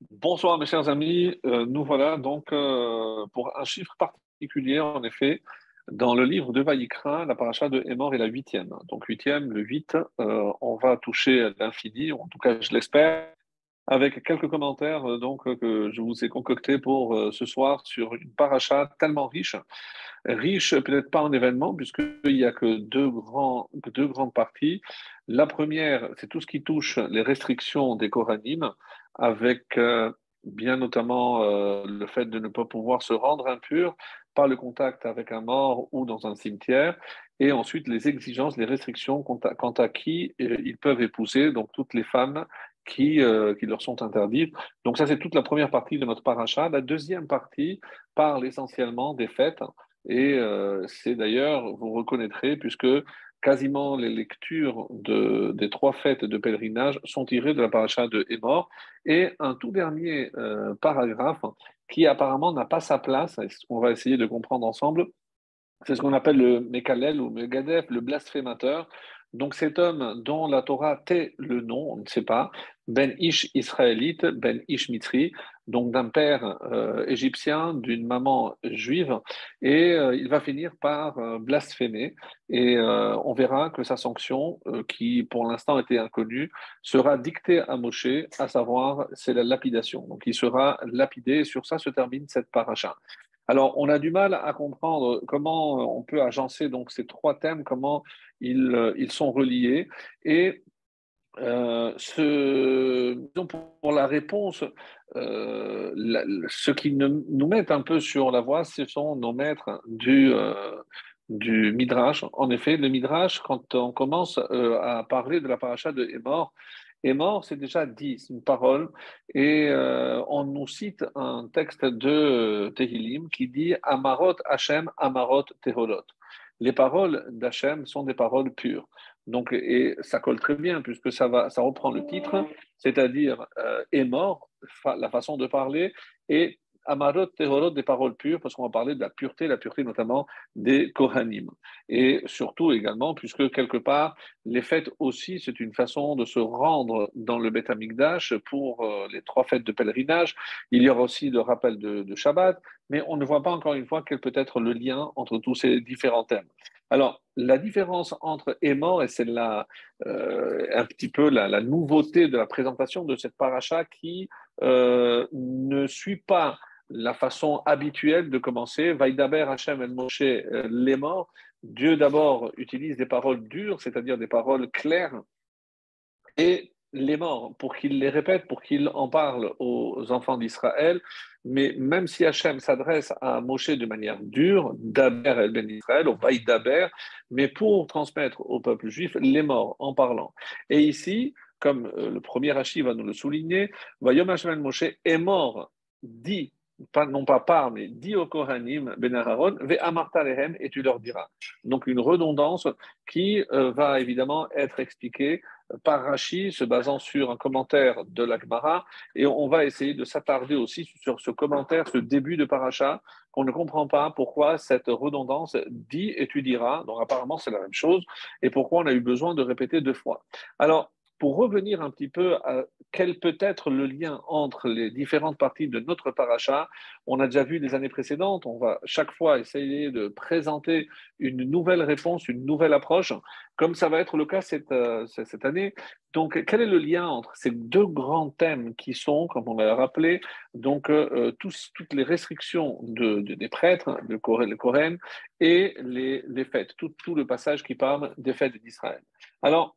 Bonsoir mes chers amis, Euh, nous voilà donc euh, pour un chiffre particulier en effet dans le livre de Vaïkra, la paracha de Hémor est la huitième. Donc huitième, le huit, euh, on va toucher à l'infini, en tout cas je l'espère, avec quelques commentaires donc que je vous ai concoctés pour ce soir sur une paracha tellement riche, riche peut-être pas en événements puisqu'il n'y a que deux, grandes parties. La première, c'est tout ce qui touche les restrictions des Koranim, avec euh, bien notamment euh, le fait de ne pas pouvoir se rendre impur par le contact avec un mort ou dans un cimetière, et ensuite les exigences, les restrictions quant à, qui euh, ils peuvent épouser, donc toutes les femmes qui, qui leur sont interdites. Donc ça, c'est toute la première partie de notre paracha. La deuxième partie parle essentiellement des fêtes, et c'est d'ailleurs, vous reconnaîtrez, puisque quasiment les lectures de, des trois fêtes de pèlerinage sont tirées de la paracha de Hémor. Et un tout dernier euh, paragraphe qui apparemment n'a pas sa place, qu'on va essayer de comprendre ensemble, c'est ce qu'on appelle le Mekalel ou Megadef, le blasphémateur. Donc cet homme dont la Torah tait le nom, on ne sait pas, Ben Ish israélite, Ben Ish Mitri, donc d'un père euh, égyptien, d'une maman juive, et euh, il va finir par euh, blasphémer, et on verra que sa sanction, qui pour l'instant était inconnue, sera dictée à Moshe, à savoir c'est la lapidation. Donc il sera lapidé, et sur ça se termine cette paracha. Alors, on a du mal à comprendre comment on peut agencer donc ces trois thèmes, comment ils, euh, ils sont reliés. Et euh, pour la réponse, euh, ce qui nous met un peu sur la voie, ce sont nos maîtres du, euh, Midrash. En effet, le Midrash, quand on commence à parler de la paracha de Hémor, Hémor, c'est déjà dit, c'est une parole, et on nous cite un texte de Tehillim qui dit Amarot Hashem, Amarot Teholot. Les paroles d'Hachem sont des paroles pures. Donc, et ça colle très bien puisque ça, va, ça reprend le titre, c'est-à-dire euh, est mort, la façon de parler, et Amarot Tehorot, des paroles pures, parce qu'on va parler de la pureté, la pureté notamment des Kohanim. Et surtout également, puisque quelque part, les fêtes aussi, c'est une façon de se rendre dans le Beth Amikdash pour euh, les trois fêtes de pèlerinage. Il y aura aussi le rappel de, Shabbat, mais on ne voit pas encore une fois quel peut être le lien entre tous ces différents thèmes. Alors, la différence entre mort, et c'est euh, un petit peu la, la nouveauté de la présentation de cette paracha qui euh, ne suit pas la façon habituelle de commencer. Vaïdaber Hachem el Moshe, euh, les morts. Dieu d'abord utilise des paroles dures, c'est-à-dire des paroles claires, et les morts, pour qu'il les répète, pour qu'il en parle aux enfants d'Israël. Mais même si Hachem s'adresse à Moshe de manière dure, Daber el Ben Israël, au Vaïdaber, mais pour transmettre au peuple juif les morts en parlant. Et ici, comme euh, le premier Rashi va nous le souligner, Vayom Hashem el Moshe est mort, dit, non pas par, mais dit au Kohanim Ben Aaron, Ve amarta lehem, et tu leur diras. Donc une redondance qui euh, va évidemment être expliquée par Rashi, se basant sur un commentaire de l'Akmara, et on va essayer de s'attarder aussi sur ce commentaire, ce début de paracha, qu'on ne comprend pas pourquoi cette redondance dit et tu diras, donc apparemment c'est la même chose, et pourquoi on a eu besoin de répéter deux fois. Alors, pour revenir un petit peu à quel peut être le lien entre les différentes parties de notre paracha, on a déjà vu les années précédentes, on va chaque fois essayer de présenter une nouvelle réponse, une nouvelle approche, comme ça va être le cas cette, euh, cette année. Donc, quel est le lien entre ces deux grands thèmes qui sont, comme on l'a rappelé, donc euh, tous, toutes les restrictions de, de- des prêtres, le Coran, et les, les fêtes, tout, tout le passage qui parle des fêtes d'Israël. Alors,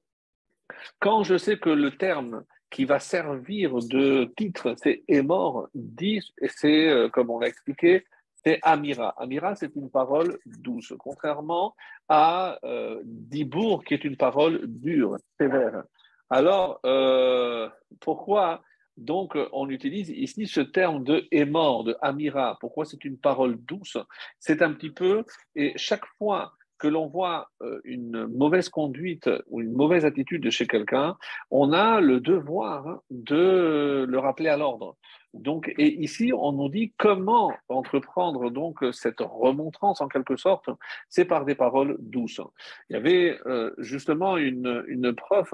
quand je sais que le terme qui va servir de titre, c'est est mort, dit, et c'est, euh, comme on l'a expliqué, c'est Amira. Amira, c'est une parole douce, contrairement à euh, Dibour, qui est une parole dure, sévère. Alors, euh, pourquoi donc on utilise ici ce terme de est mort, de Amira? Pourquoi c'est une parole douce? C'est un petit peu, et chaque fois que l'on voit euh, une mauvaise conduite ou une mauvaise attitude de chez quelqu'un, on a le devoir de le rappeler à l'ordre. Donc, et ici, on nous dit comment entreprendre donc cette remontrance en quelque sorte, c'est par des paroles douces. Il y avait euh, justement une, une prof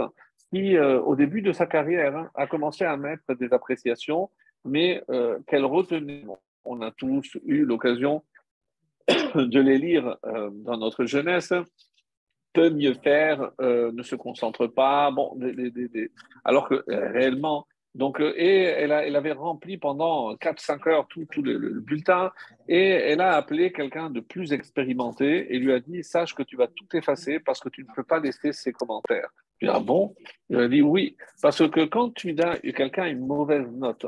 qui, euh, au début de sa carrière, hein, a commencé à mettre des appréciations mais qu'elle retenait. On a tous eu l'occasion de les lire euh, dans notre jeunesse. Peut mieux faire, euh, ne se concentre pas. Bon, alors que réellement, donc, et elle, avait rempli pendant 4-5 heures tout, le, bulletin et elle a appelé quelqu'un de plus expérimenté et lui a dit Sache que tu vas tout effacer parce que tu ne peux pas laisser ces commentaires. Je ah bon? Il a dit oui, parce que quand tu donnes quelqu'un une mauvaise note,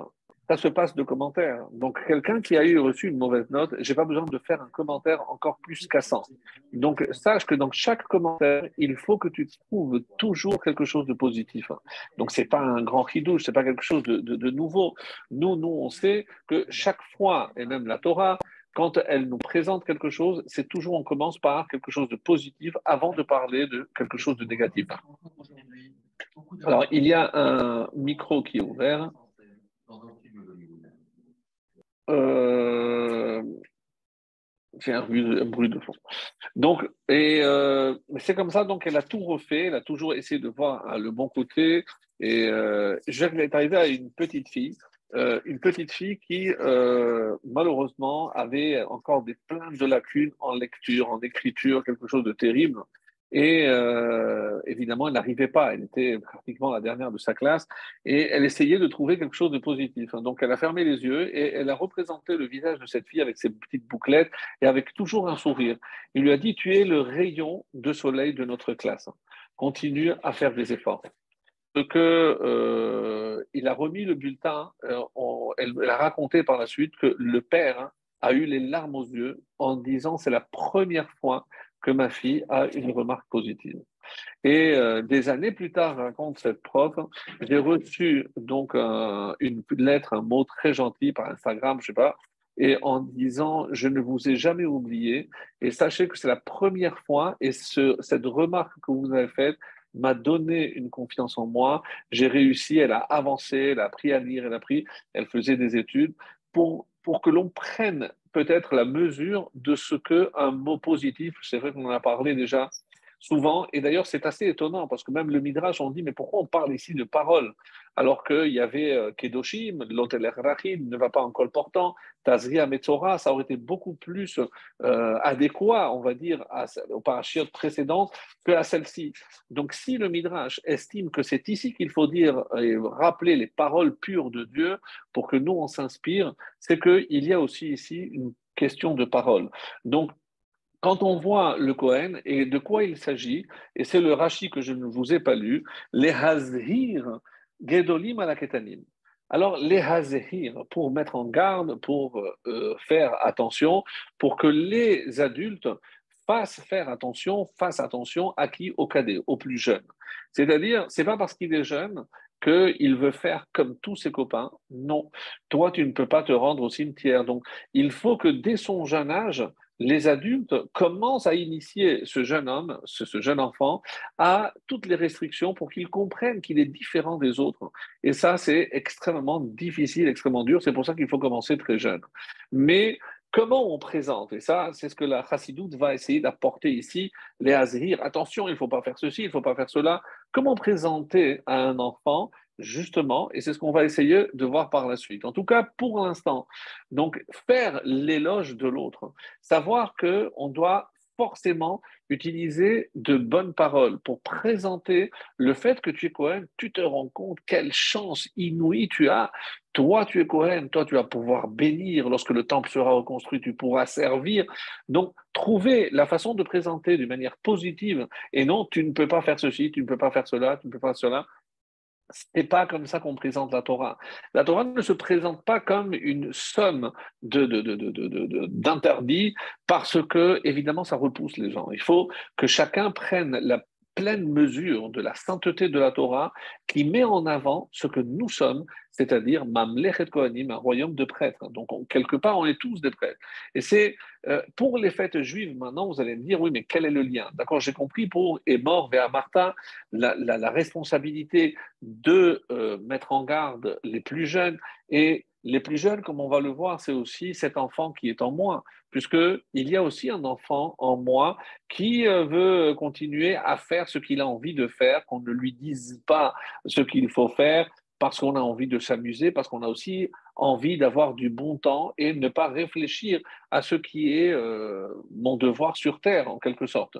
ça se passe de commentaires. Donc, quelqu'un qui a eu reçu une mauvaise note, j'ai pas besoin de faire un commentaire encore plus cassant. Donc, sache que dans chaque commentaire, il faut que tu trouves toujours quelque chose de positif. Donc, c'est pas un grand ce c'est pas quelque chose de, de, nouveau. Nous, nous, on sait que chaque fois, et même la Torah, quand elle nous présente quelque chose, c'est toujours on commence par quelque chose de positif avant de parler de quelque chose de négatif. Alors, il y a un micro qui est ouvert. Euh, c'est un bruit, de fond. Donc, et euh, c'est comme ça, donc elle a tout refait, elle a toujours essayé de voir hein, le bon côté. Et euh, je est arrivé à une petite fille, euh, une petite fille qui, malheureusement, avait encore des plaintes de lacunes en lecture, en écriture, quelque chose de terrible. Et euh, évidemment, elle n'arrivait pas. Elle était pratiquement la dernière de sa classe et elle essayait de trouver quelque chose de positif. Donc, elle a fermé les yeux et elle a représenté le visage de cette fille avec ses petites bouclettes et avec toujours un sourire. Il lui a dit Tu es le rayon de soleil de notre classe. Continue à faire des efforts. Que euh, il a remis le bulletin, euh, elle, a raconté par la suite que le père a eu les larmes aux yeux en disant c'est la première fois que ma fille a une remarque positive. Et euh, des années plus tard, raconte cette prof, j'ai reçu donc une lettre, un mot très gentil par Instagram, je sais pas, et en disant je ne vous ai jamais oublié et sachez que c'est la première fois et ce, cette remarque que vous avez faite m'a donné une confiance en moi. J'ai réussi, elle a avancé, elle a appris à lire, elle a appris, elle faisait des études pour, pour que l'on prenne peut-être la mesure de ce qu'un mot positif, c'est vrai qu'on en a parlé déjà souvent. Et d'ailleurs, c'est assez étonnant parce que même le Midrash, on dit mais pourquoi on parle ici de parole alors qu'il y avait euh, Kedoshim, l'hôtel Rachim ne va pas en colportant, Tazria Metzora, ça aurait été beaucoup plus euh, adéquat, on va dire, à, aux parachutes précédentes que à celle-ci. Donc, si le Midrash estime que c'est ici qu'il faut dire et rappeler les paroles pures de Dieu pour que nous on s'inspire, c'est qu'il y a aussi ici une question de parole. Donc, quand on voit le Kohen et de quoi il s'agit, et c'est le Rashi que je ne vous ai pas lu, les Hazhir Gedolim Alaketanim. Alors, les Hazhir, pour mettre en garde, pour euh, faire attention, pour que les adultes fassent faire attention, fassent attention à qui? Au cadet, au plus jeune. C'est-à-dire, c'est pas parce qu'il est jeune qu'il veut faire comme tous ses copains. Non, toi, tu ne peux pas te rendre au cimetière. Donc, il faut que dès son jeune âge, les adultes commencent à initier ce jeune homme, ce, jeune enfant, à toutes les restrictions pour qu'il comprenne qu'il est différent des autres. Et ça, c'est extrêmement difficile, extrêmement dur. C'est pour ça qu'il faut commencer très jeune. Mais comment on présente? Et ça, c'est ce que la chassidoute va essayer d'apporter ici, les azhir. Attention, il ne faut pas faire ceci, il ne faut pas faire cela. Comment présenter à un enfant justement, et c'est ce qu'on va essayer de voir par la suite. En tout cas, pour l'instant, donc faire l'éloge de l'autre, savoir que on doit forcément utiliser de bonnes paroles pour présenter le fait que tu es Cohen. Tu te rends compte quelle chance inouïe tu as. Toi, tu es Cohen. Toi, tu vas pouvoir bénir. Lorsque le temple sera reconstruit, tu pourras servir. Donc, trouver la façon de présenter d'une manière positive et non, tu ne peux pas faire ceci, tu ne peux pas faire cela, tu ne peux pas faire cela n'est pas comme ça qu'on présente la Torah. La Torah ne se présente pas comme une somme d'interdits parce que, évidemment, ça repousse les gens. Il faut que chacun prenne la pleine mesure de la sainteté de la Torah qui met en avant ce que nous sommes, c'est-à-dire Mamlechet Kohanim, un royaume de prêtres. Donc, quelque part, on est tous des prêtres. Et c'est euh, pour les fêtes juives, maintenant, vous allez me dire, oui, mais quel est le lien? D'accord, j'ai compris pour est mort la, responsabilité de euh, mettre en garde les plus jeunes. Et les plus jeunes, comme on va le voir, c'est aussi cet enfant qui est en moi puisqu'il y a aussi un enfant en moi qui euh, veut continuer à faire ce qu'il a envie de faire, qu'on ne lui dise pas ce qu'il faut faire, parce qu'on a envie de s'amuser, parce qu'on a aussi envie d'avoir du bon temps et ne pas réfléchir à ce qui est euh, mon devoir sur Terre, en quelque sorte.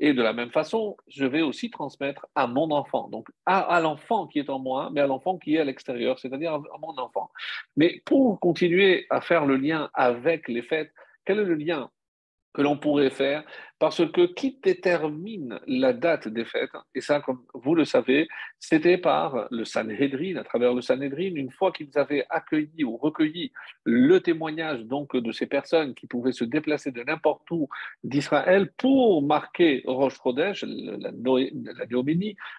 Et de la même façon, je vais aussi transmettre à mon enfant, donc à, l'enfant qui est en moi, mais à l'enfant qui est à l'extérieur, c'est-à-dire à mon enfant. Mais pour continuer à faire le lien avec les fêtes, quel est le lien que l'on pourrait faire, parce que qui détermine la date des fêtes, et ça, comme vous le savez, c'était par le Sanhedrin, à travers le Sanhedrin, une fois qu'ils avaient accueilli ou recueilli le témoignage donc de ces personnes qui pouvaient se déplacer de n'importe où d'Israël pour marquer Rosh Chodesh, la, la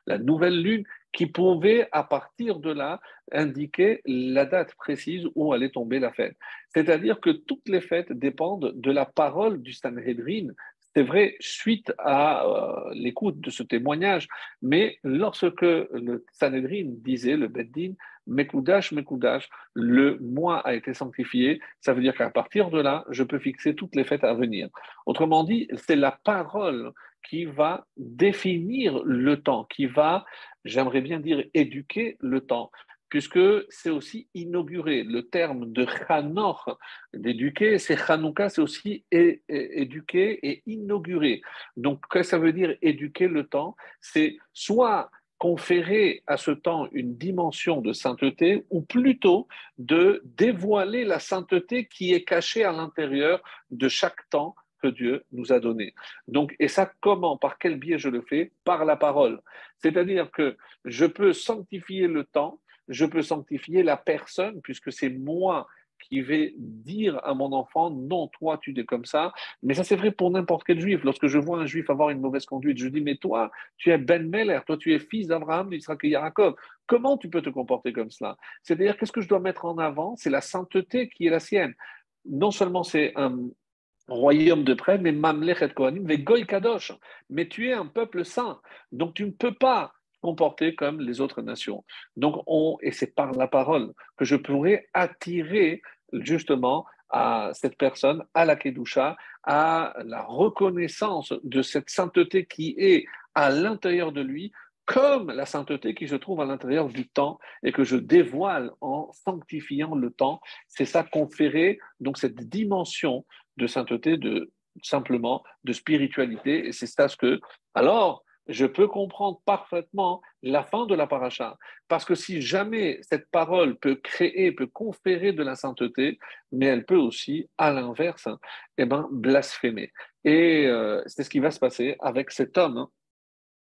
la nouvelle lune, qui pouvait, à partir de là, indiquer la date précise où allait tomber la fête. C'est-à-dire que toutes les fêtes dépendent de la parole du Sanhedrin. C'est vrai, suite à euh, l'écoute de ce témoignage, mais lorsque le Sanhedrin disait, le Beddin, Mekoudash, Mekoudash, le mois a été sanctifié, ça veut dire qu'à partir de là, je peux fixer toutes les fêtes à venir. Autrement dit, c'est la parole qui va définir le temps, qui va, j'aimerais bien dire, éduquer le temps puisque c'est aussi inauguré. Le terme de Chanor, d'éduquer, c'est Chanouka, c'est aussi éduquer et inaugurer. Donc, qu'est-ce que ça veut dire éduquer le temps? C'est soit conférer à ce temps une dimension de sainteté, ou plutôt de dévoiler la sainteté qui est cachée à l'intérieur de chaque temps que Dieu nous a donné. Donc, et ça, comment, par quel biais je le fais? Par la parole. C'est-à-dire que je peux sanctifier le temps, je peux sanctifier la personne, puisque c'est moi qui vais dire à mon enfant, non, toi, tu es comme ça. Mais ça, c'est vrai pour n'importe quel juif. Lorsque je vois un juif avoir une mauvaise conduite, je dis, mais toi, tu es Ben Meller, toi, tu es fils d'Abraham, d'Israël et Yaakov. Comment tu peux te comporter comme cela? C'est-à-dire, qu'est-ce que je dois mettre en avant? C'est la sainteté qui est la sienne. Non seulement c'est un, royaume de près, mais Mamlech et Kohanim, mais Goy Kadosh. Mais tu es un peuple saint. Donc tu ne peux pas comporter comme les autres nations. Donc on, et c'est par la parole que je pourrais attirer justement à cette personne, à la Kedusha, à la reconnaissance de cette sainteté qui est à l'intérieur de lui, comme la sainteté qui se trouve à l'intérieur du temps et que je dévoile en sanctifiant le temps. C'est ça conférer donc cette dimension de sainteté, de simplement de spiritualité. Et c'est ça ce que. Alors, je peux comprendre parfaitement la fin de la paracha. Parce que si jamais cette parole peut créer, peut conférer de la sainteté, mais elle peut aussi, à l'inverse, eh ben, blasphémer. Et euh, c'est ce qui va se passer avec cet homme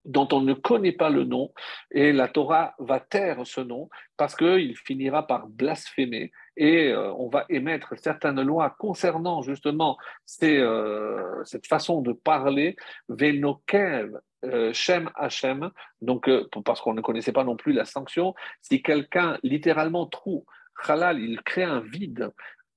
dont on ne connaît pas le nom, et la Torah va taire ce nom parce qu'il finira par blasphémer, et euh, on va émettre certaines lois concernant justement euh, cette façon de parler, Venokev, Shem Hashem, donc parce qu'on ne connaissait pas non plus la sanction, si quelqu'un littéralement trouve halal, il crée un vide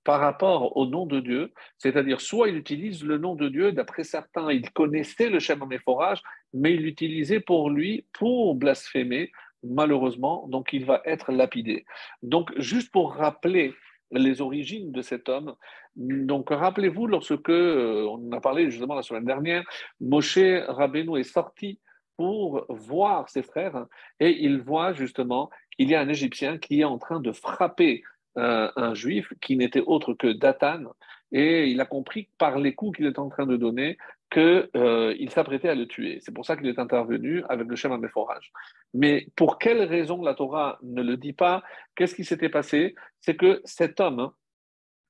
par rapport au nom de Dieu, c'est-à-dire soit il utilise le nom de Dieu, d'après certains, il connaissait le Shem Améphorage, mais il l'utilisait pour lui, pour blasphémer, malheureusement, donc il va être lapidé. Donc, juste pour rappeler les origines de cet homme, donc rappelez-vous, lorsque, euh, on a parlé justement la semaine dernière, Moshe Rabbeinu est sorti pour voir ses frères et il voit justement qu'il y a un Égyptien qui est en train de frapper euh, un juif qui n'était autre que Datan, et il a compris par les coups qu'il est en train de donner qu'il euh, s'apprêtait à le tuer. C'est pour ça qu'il est intervenu avec le Shem forage. Mais pour quelle raison la Torah ne le dit pas? Qu'est-ce qui s'était passé? C'est que cet homme,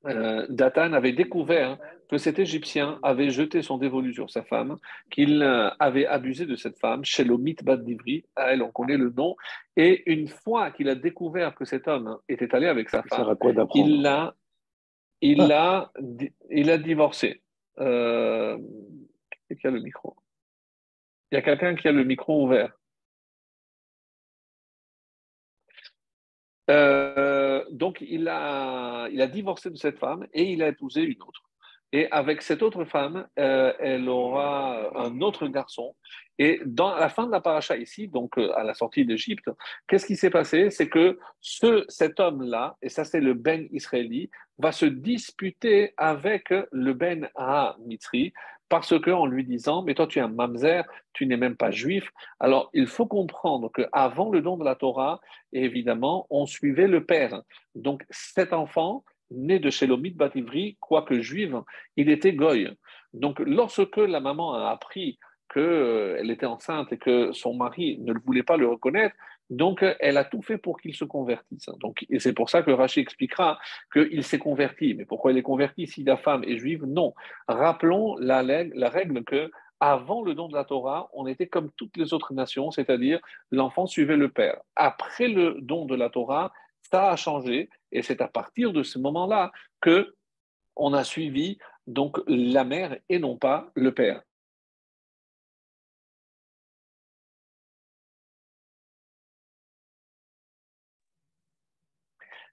euh, Datan, avait découvert que cet Égyptien avait jeté son dévolu sur sa femme, qu'il euh, avait abusé de cette femme, Shelomit Bad Divri, à elle on connaît le nom, et une fois qu'il a découvert que cet homme était allé avec sa femme, il l'a il, a, il a divorcé. Euh, qui a le micro? Il y a quelqu'un qui a le micro ouvert. Euh, donc, il a, il a divorcé de cette femme et il a épousé une autre. Et avec cette autre femme, euh, elle aura un autre garçon. Et dans la fin de la paracha ici, donc euh, à la sortie d'Égypte, qu'est-ce qui s'est passé? C'est que ce, cet homme-là, et ça c'est le Ben israéli, va se disputer avec le Ben Ha Mitri, parce qu'en lui disant, mais toi tu es un mamzer, tu n'es même pas juif. Alors il faut comprendre qu'avant le don de la Torah, évidemment, on suivait le père. Donc cet enfant, né de Shelomit Bativri, quoique juive, il était goy. Donc lorsque la maman a appris qu'elle était enceinte et que son mari ne voulait pas le reconnaître, donc, elle a tout fait pour qu'il se convertisse. Donc, et c'est pour ça que Rachid expliquera qu'il s'est converti. Mais pourquoi il est converti si la femme est juive? Non. Rappelons la, la règle que avant le don de la Torah, on était comme toutes les autres nations, c'est-à-dire l'enfant suivait le père. Après le don de la Torah, ça a changé et c'est à partir de ce moment-là que on a suivi donc la mère et non pas le père.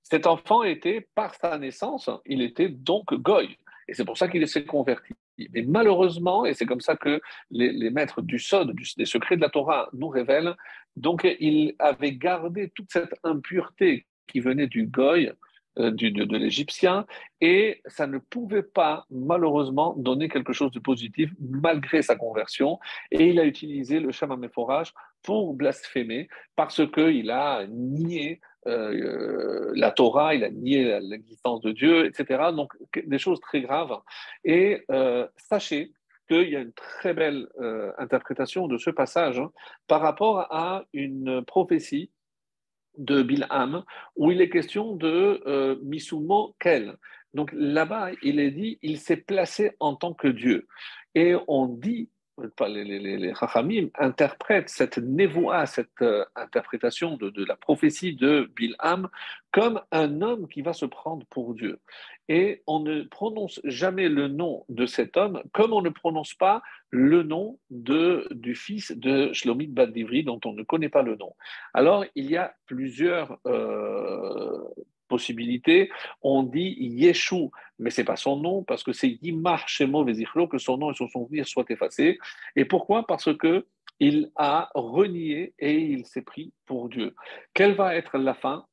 Cet enfant était, par sa naissance, il était donc goy. Et c'est pour ça qu'il s'est converti. Mais malheureusement, et c'est comme ça que les, maîtres du Sod, des secrets de la Torah, nous révèlent, donc il avait gardé toute cette impureté qui venait du goy, euh, de, l'Égyptien, et ça ne pouvait pas, malheureusement, donner quelque chose de positif malgré sa conversion. Et il a utilisé le Méphorage pour blasphémer parce qu'il a nié euh, la Torah, il a nié l'existence de Dieu, etc. Donc des choses très graves. Et euh, sachez qu'il y a une très belle euh, interprétation de ce passage hein, par rapport à une prophétie de Bilham où il est question de Misumo Kel. Donc là-bas, il est dit, il s'est placé en tant que Dieu. Et on dit les, les, les Chachamim interprètent cette névoa, cette euh, interprétation de, la prophétie de Bilham comme un homme qui va se prendre pour Dieu. Et on ne prononce jamais le nom de cet homme comme on ne prononce pas le nom de, du fils de Shlomit Badivri dont on ne connaît pas le nom. Alors, il y a plusieurs euh, possibilité, on dit Yeshu, mais c'est pas son nom, parce que c'est Yimar Shemo Vezichlo, que son nom et son souvenir soient effacés. Et pourquoi? Parce que il a renié et il s'est pris pour Dieu. Quelle va être la fin?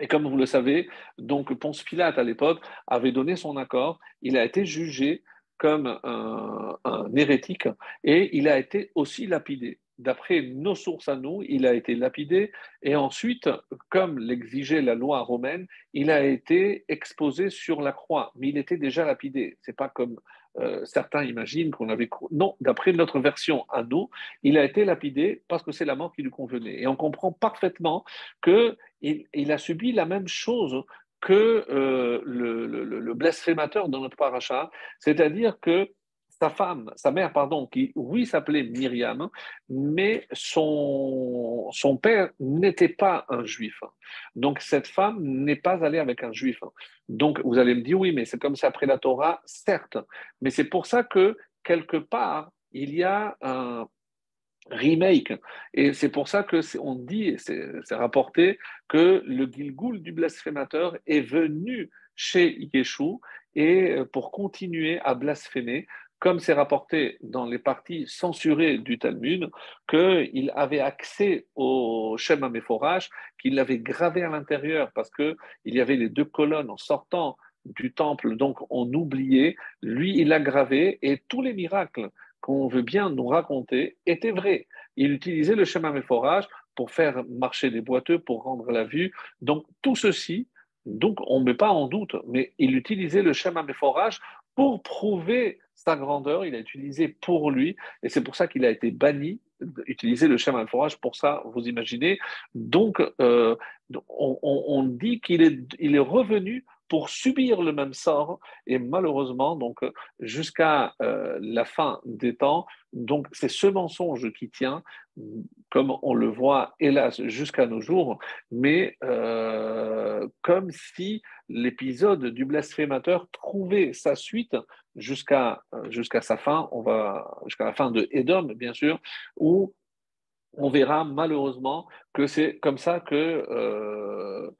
Et comme vous le savez, donc Ponce Pilate à l'époque avait donné son accord, il a été jugé comme un, un hérétique et il a été aussi lapidé d'après nos sources à nous, il a été lapidé et ensuite, comme l'exigeait la loi romaine, il a été exposé sur la croix. Mais il était déjà lapidé. C'est pas comme euh, certains imaginent qu'on avait. Non, d'après notre version à nous, il a été lapidé parce que c'est la mort qui lui convenait. Et on comprend parfaitement qu'il il a subi la même chose que euh, le, blasphémateur dans notre paracha, c'est-à-dire que sa femme, sa mère, pardon, qui, oui, s'appelait Myriam, mais son, son père n'était pas un juif. Donc, cette femme n'est pas allée avec un juif. Donc, vous allez me dire, oui, mais c'est comme ça après la Torah, certes. Mais c'est pour ça que, quelque part, il y a un remake. Et c'est pour ça que on dit, c'est rapporté, que le Gilgoul du blasphémateur est venu chez Yeshua et pour continuer à blasphémer comme c'est rapporté dans les parties censurées du Talmud, qu'il avait accès au Shem Améphorage, qu'il l'avait gravé à l'intérieur parce qu'il y avait les deux colonnes en sortant du temple, donc on oubliait. Lui, il l'a gravé et tous les miracles qu'on veut bien nous raconter étaient vrais. Il utilisait le Shem Améphorage pour faire marcher des boiteux, pour rendre la vue. Donc tout ceci, donc on ne met pas en doute, mais il utilisait le Shem Améphorage pour prouver sa grandeur, il a utilisé pour lui, et c'est pour ça qu'il a été banni d'utiliser le chemin de forage pour ça, vous imaginez. Donc, euh, on, dit qu'il est, il est revenu pour subir le même sort, et malheureusement, donc jusqu'à euh, la fin des temps, donc c'est ce mensonge qui tient, comme on le voit hélas jusqu'à nos jours, mais euh, comme si l'épisode du blasphémateur trouvait sa suite jusqu'à jusqu'à sa fin, on va jusqu'à la fin de Edom, bien sûr, où on verra malheureusement que c'est comme ça que euh,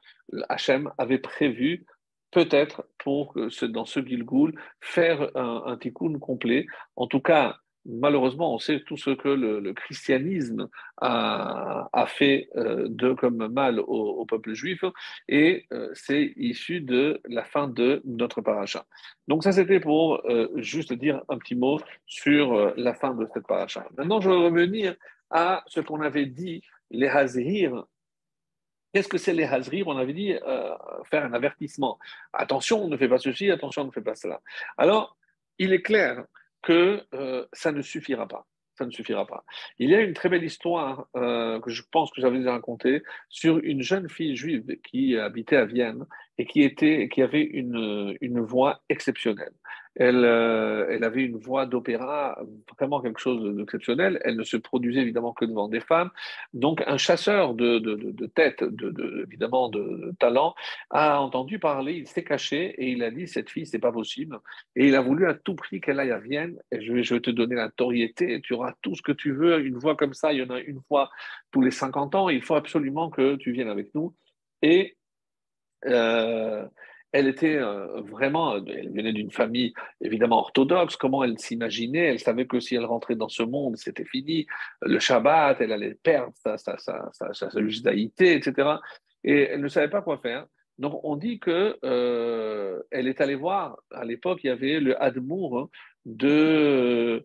avait prévu peut-être pour dans ce Gilgoul faire un, un tikkun complet. En tout cas, malheureusement, on sait tout ce que le, christianisme a, fait euh, de comme mal au, peuple juif, et euh, c'est issu de la fin de notre paracha. Donc ça, c'était pour euh, juste dire un petit mot sur la fin de cette paracha. Maintenant, je vais revenir à ce qu'on avait dit, les hazir. Qu'est-ce que c'est les hazir On avait dit faire un avertissement. Attention, ne fais pas ceci, attention, ne fais pas cela. Alors, il est clair que euh, ça ne suffira pas. Ça ne suffira pas. Il y a une très belle histoire euh, que je pense que j'avais déjà racontée sur une jeune fille juive qui habitait à Vienne et qui, avait une voix exceptionnelle. Elle, euh, elle avait une voix d'opéra, vraiment quelque chose d'exceptionnel. Elle ne se produisait évidemment que devant des femmes. Donc, un chasseur de, de, tête, de, évidemment de, talent, a entendu parler, il s'est caché et il a dit Cette fille, c'est pas possible. Et il a voulu à tout prix qu'elle aille à Vienne. Je vais, te donner la notoriété, tu auras tout ce que tu veux. Une voix comme ça, il y en a une fois tous les 50 ans. Il faut absolument que tu viennes avec nous. Et euh, elle était euh, vraiment, elle venait d'une famille évidemment orthodoxe. Comment elle s'imaginait? Elle savait que si elle rentrait dans ce monde, c'était fini. Le Shabbat, elle allait perdre sa, sa, sa, sa, judaïté, etc. Et elle ne savait pas quoi faire. Donc on dit que euh, elle est allée voir. À l'époque, il y avait le Admour de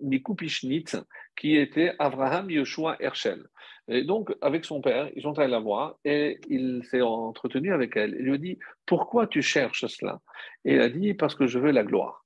Mikupishnitz, qui était Abraham Yoshua Herschel. Et donc, avec son père, ils sont allés la voir et il s'est entretenu avec elle. Il lui a dit Pourquoi tu cherches cela? Et elle a dit Parce que je veux la gloire.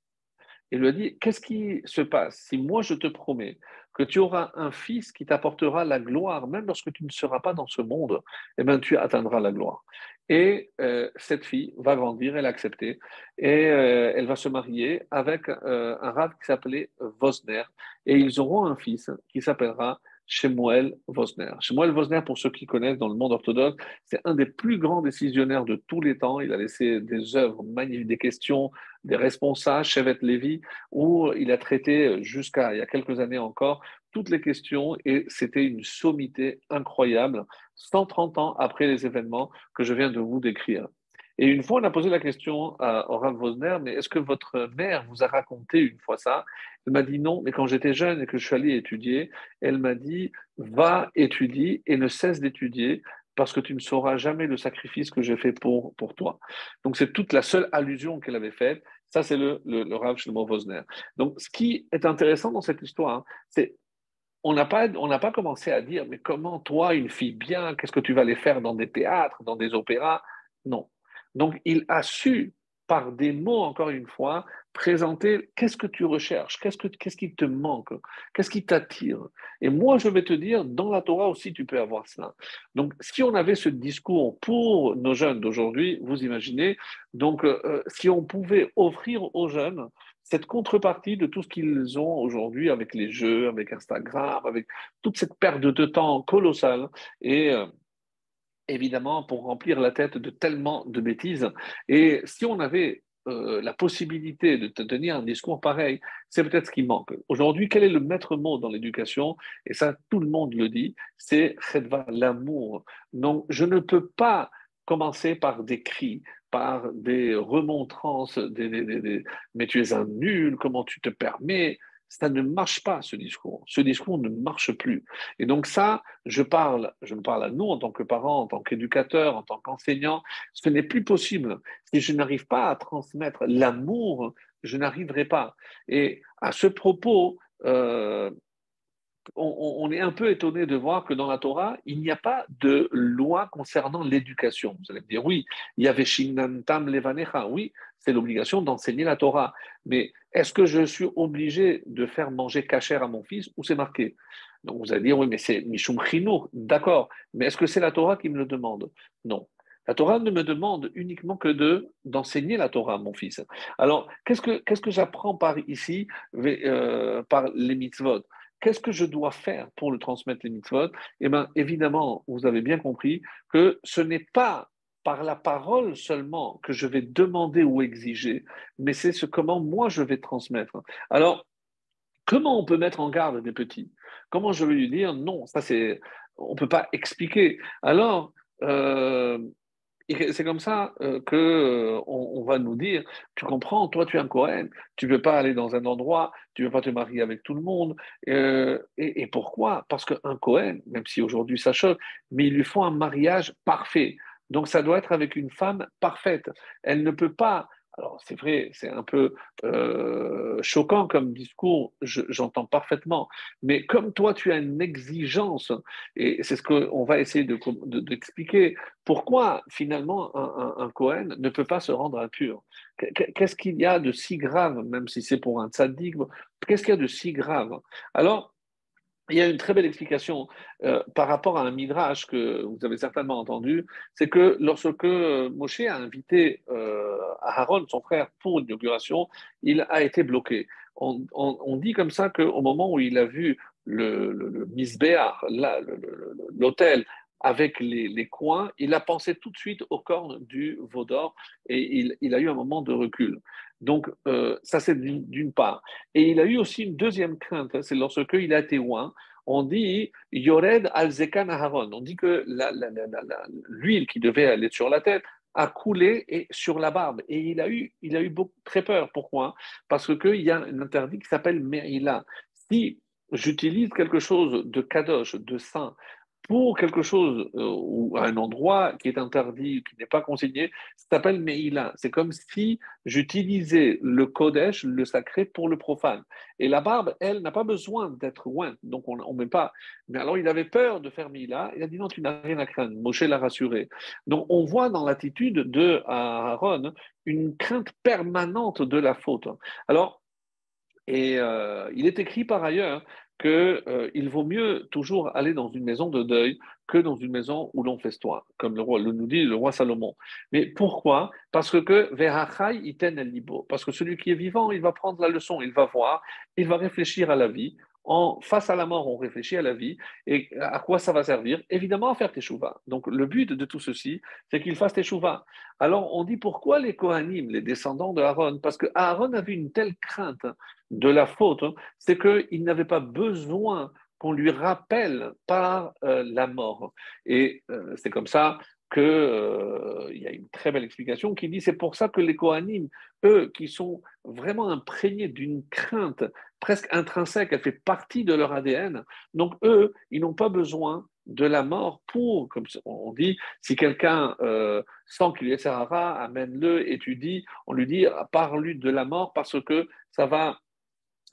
Il lui a dit Qu'est-ce qui se passe si moi je te promets que tu auras un fils qui t'apportera la gloire, même lorsque tu ne seras pas dans ce monde Eh bien, tu atteindras la gloire. Et euh, cette fille va grandir, elle a accepté, et euh, elle va se marier avec euh, un rave qui s'appelait Vosner, et ils auront un fils qui s'appellera Shemuel Vosner. Shemuel Vosner, pour ceux qui connaissent dans le monde orthodoxe, c'est un des plus grands décisionnaires de tous les temps. Il a laissé des œuvres magnifiques, des questions, des responsables, Chevet Lévi, où il a traité jusqu'à il y a quelques années encore toutes les questions et c'était une sommité incroyable, 130 ans après les événements que je viens de vous décrire. Et une fois, on a posé la question à Rav Vosner, mais est-ce que votre mère vous a raconté une fois ça? Elle m'a dit non, mais quand j'étais jeune et que je suis allé étudier, elle m'a dit va étudier et ne cesse d'étudier parce que tu ne sauras jamais le sacrifice que j'ai fait pour, pour toi. Donc c'est toute la seule allusion qu'elle avait faite. Ça, c'est le, le, le Rav Shlomo Vosner. Donc ce qui est intéressant dans cette histoire, hein, c'est on n'a pas, pas commencé à dire, mais comment toi, une fille bien, qu'est-ce que tu vas aller faire dans des théâtres, dans des opéras? Non. Donc, il a su, par des mots, encore une fois, présenter qu'est-ce que tu recherches, qu'est-ce, que, qu'est-ce qui te manque, qu'est-ce qui t'attire. Et moi, je vais te dire, dans la Torah aussi, tu peux avoir cela. Donc, si on avait ce discours pour nos jeunes d'aujourd'hui, vous imaginez, donc, euh, si on pouvait offrir aux jeunes cette contrepartie de tout ce qu'ils ont aujourd'hui avec les jeux, avec Instagram, avec toute cette perte de temps colossale. Et euh, évidemment, pour remplir la tête de tellement de bêtises. Et si on avait euh, la possibilité de tenir un discours pareil, c'est peut-être ce qui manque. Aujourd'hui, quel est le maître mot dans l'éducation? Et ça, tout le monde le dit, c'est l'amour. Donc, je ne peux pas commencer par des cris, par des remontrances, des, mais tu es un nul, comment tu te permets? Ça ne marche pas, ce discours. Ce discours ne marche plus. Et donc ça, je parle, je me parle à nous en tant que parents, en tant qu'éducateurs, en tant qu'enseignants. Ce n'est plus possible. Si je n'arrive pas à transmettre l'amour, je n'arriverai pas. Et à ce propos, euh, on, est un peu étonné de voir que dans la Torah, il n'y a pas de loi concernant l'éducation. Vous allez me dire, oui, il y avait Shinantam Levanecha, oui, c'est l'obligation d'enseigner la Torah. Mais est-ce que je suis obligé de faire manger cachère à mon fils ou c'est marqué? Donc vous allez dire, oui, mais c'est Mishum d'accord, mais est-ce que c'est la Torah qui me le demande? Non. La Torah ne me demande uniquement que de d'enseigner la Torah à mon fils. Alors, qu'est-ce que, qu'est-ce que j'apprends par ici, euh, par les mitzvot? Qu'est-ce que je dois faire pour le transmettre les mitzvot? Eh bien, évidemment, vous avez bien compris que ce n'est pas par la parole seulement que je vais demander ou exiger, mais c'est ce comment moi je vais transmettre. Alors, comment on peut mettre en garde des petits? Comment je vais lui dire non Ça, c'est on peut pas expliquer. Alors, euh, c'est comme ça qu'on que on, va nous dire, tu comprends, toi tu es un Cohen, tu ne veux pas aller dans un endroit, tu ne veux pas te marier avec tout le monde. et, et, pourquoi? Parce qu'un Cohen, même si aujourd'hui ça choque, mais il lui faut un mariage parfait. Donc ça doit être avec une femme parfaite. Elle ne peut pas alors c'est vrai, c'est un peu euh, choquant comme discours, j'entends parfaitement, mais comme toi tu as une exigence, et c'est ce qu'on va essayer d'expliquer, pourquoi finalement un, un, Cohen ne peut pas se rendre impur? Qu'est-ce qu'il y a de si grave, même si c'est pour un tzaddik, qu'est-ce qu'il y a de si grave? Alors, il y a une très belle explication euh, par rapport à un midrash que vous avez certainement entendu, c'est que lorsque Moshe a invité euh, Aaron, son frère, pour l'inauguration, il a été bloqué. On, dit comme ça qu'au moment où il a vu le, le, l'hôtel avec les, coins, il a pensé tout de suite aux cornes du veau d'or et il, a eu un moment de recul. Donc, euh, ça, c'est d'une part. Et il a eu aussi une deuxième crainte, hein, c'est lorsque il a été loin, on dit Yored al Aharon. On dit que l'huile qui devait aller sur la tête a coulé et sur la barbe. Et il a eu, il a eu beaucoup, très peur. Pourquoi? Parce qu'il y a un interdit qui s'appelle Me'ila. Si j'utilise quelque chose de kadosh, de saint, pour quelque chose euh, ou un endroit qui est interdit, qui n'est pas consigné, ça s'appelle Meïla. C'est comme si j'utilisais le Kodesh, le sacré, pour le profane. Et la barbe, elle, n'a pas besoin d'être loin, donc on ne met pas. Mais alors il avait peur de faire Meïla, il a dit non, tu n'as rien à craindre. Moshe l'a rassuré. Donc on voit dans l'attitude de Aaron une crainte permanente de la faute. Alors, et euh, il est écrit par ailleurs qu'il euh, vaut mieux toujours aller dans une maison de deuil que dans une maison où l'on festoie, comme le, roi, le nous dit le roi Salomon. Mais pourquoi? Parce que libo. Parce que celui qui est vivant, il va prendre la leçon, il va voir, il va réfléchir à la vie. En, face à la mort, on réfléchit à la vie et à quoi ça va servir Évidemment, à faire teshuva. Donc, le but de tout ceci, c'est qu'il fasse teshuva. Alors, on dit pourquoi les Kohanim, les descendants de Parce que Aaron avait une telle crainte de la faute, hein, c'est qu'il n'avait pas besoin qu'on lui rappelle par euh, la mort. Et euh, c'est comme ça qu'il euh, y a une très belle explication qui dit c'est pour ça que les Kohanim, eux, qui sont vraiment imprégnés d'une crainte presque intrinsèque, elle fait partie de leur ADN, donc eux, ils n'ont pas besoin de la mort pour, comme on dit, si quelqu'un euh, sent qu'il est Sahara, amène-le, étudie, on lui dit, parle-lui de la mort parce que ça va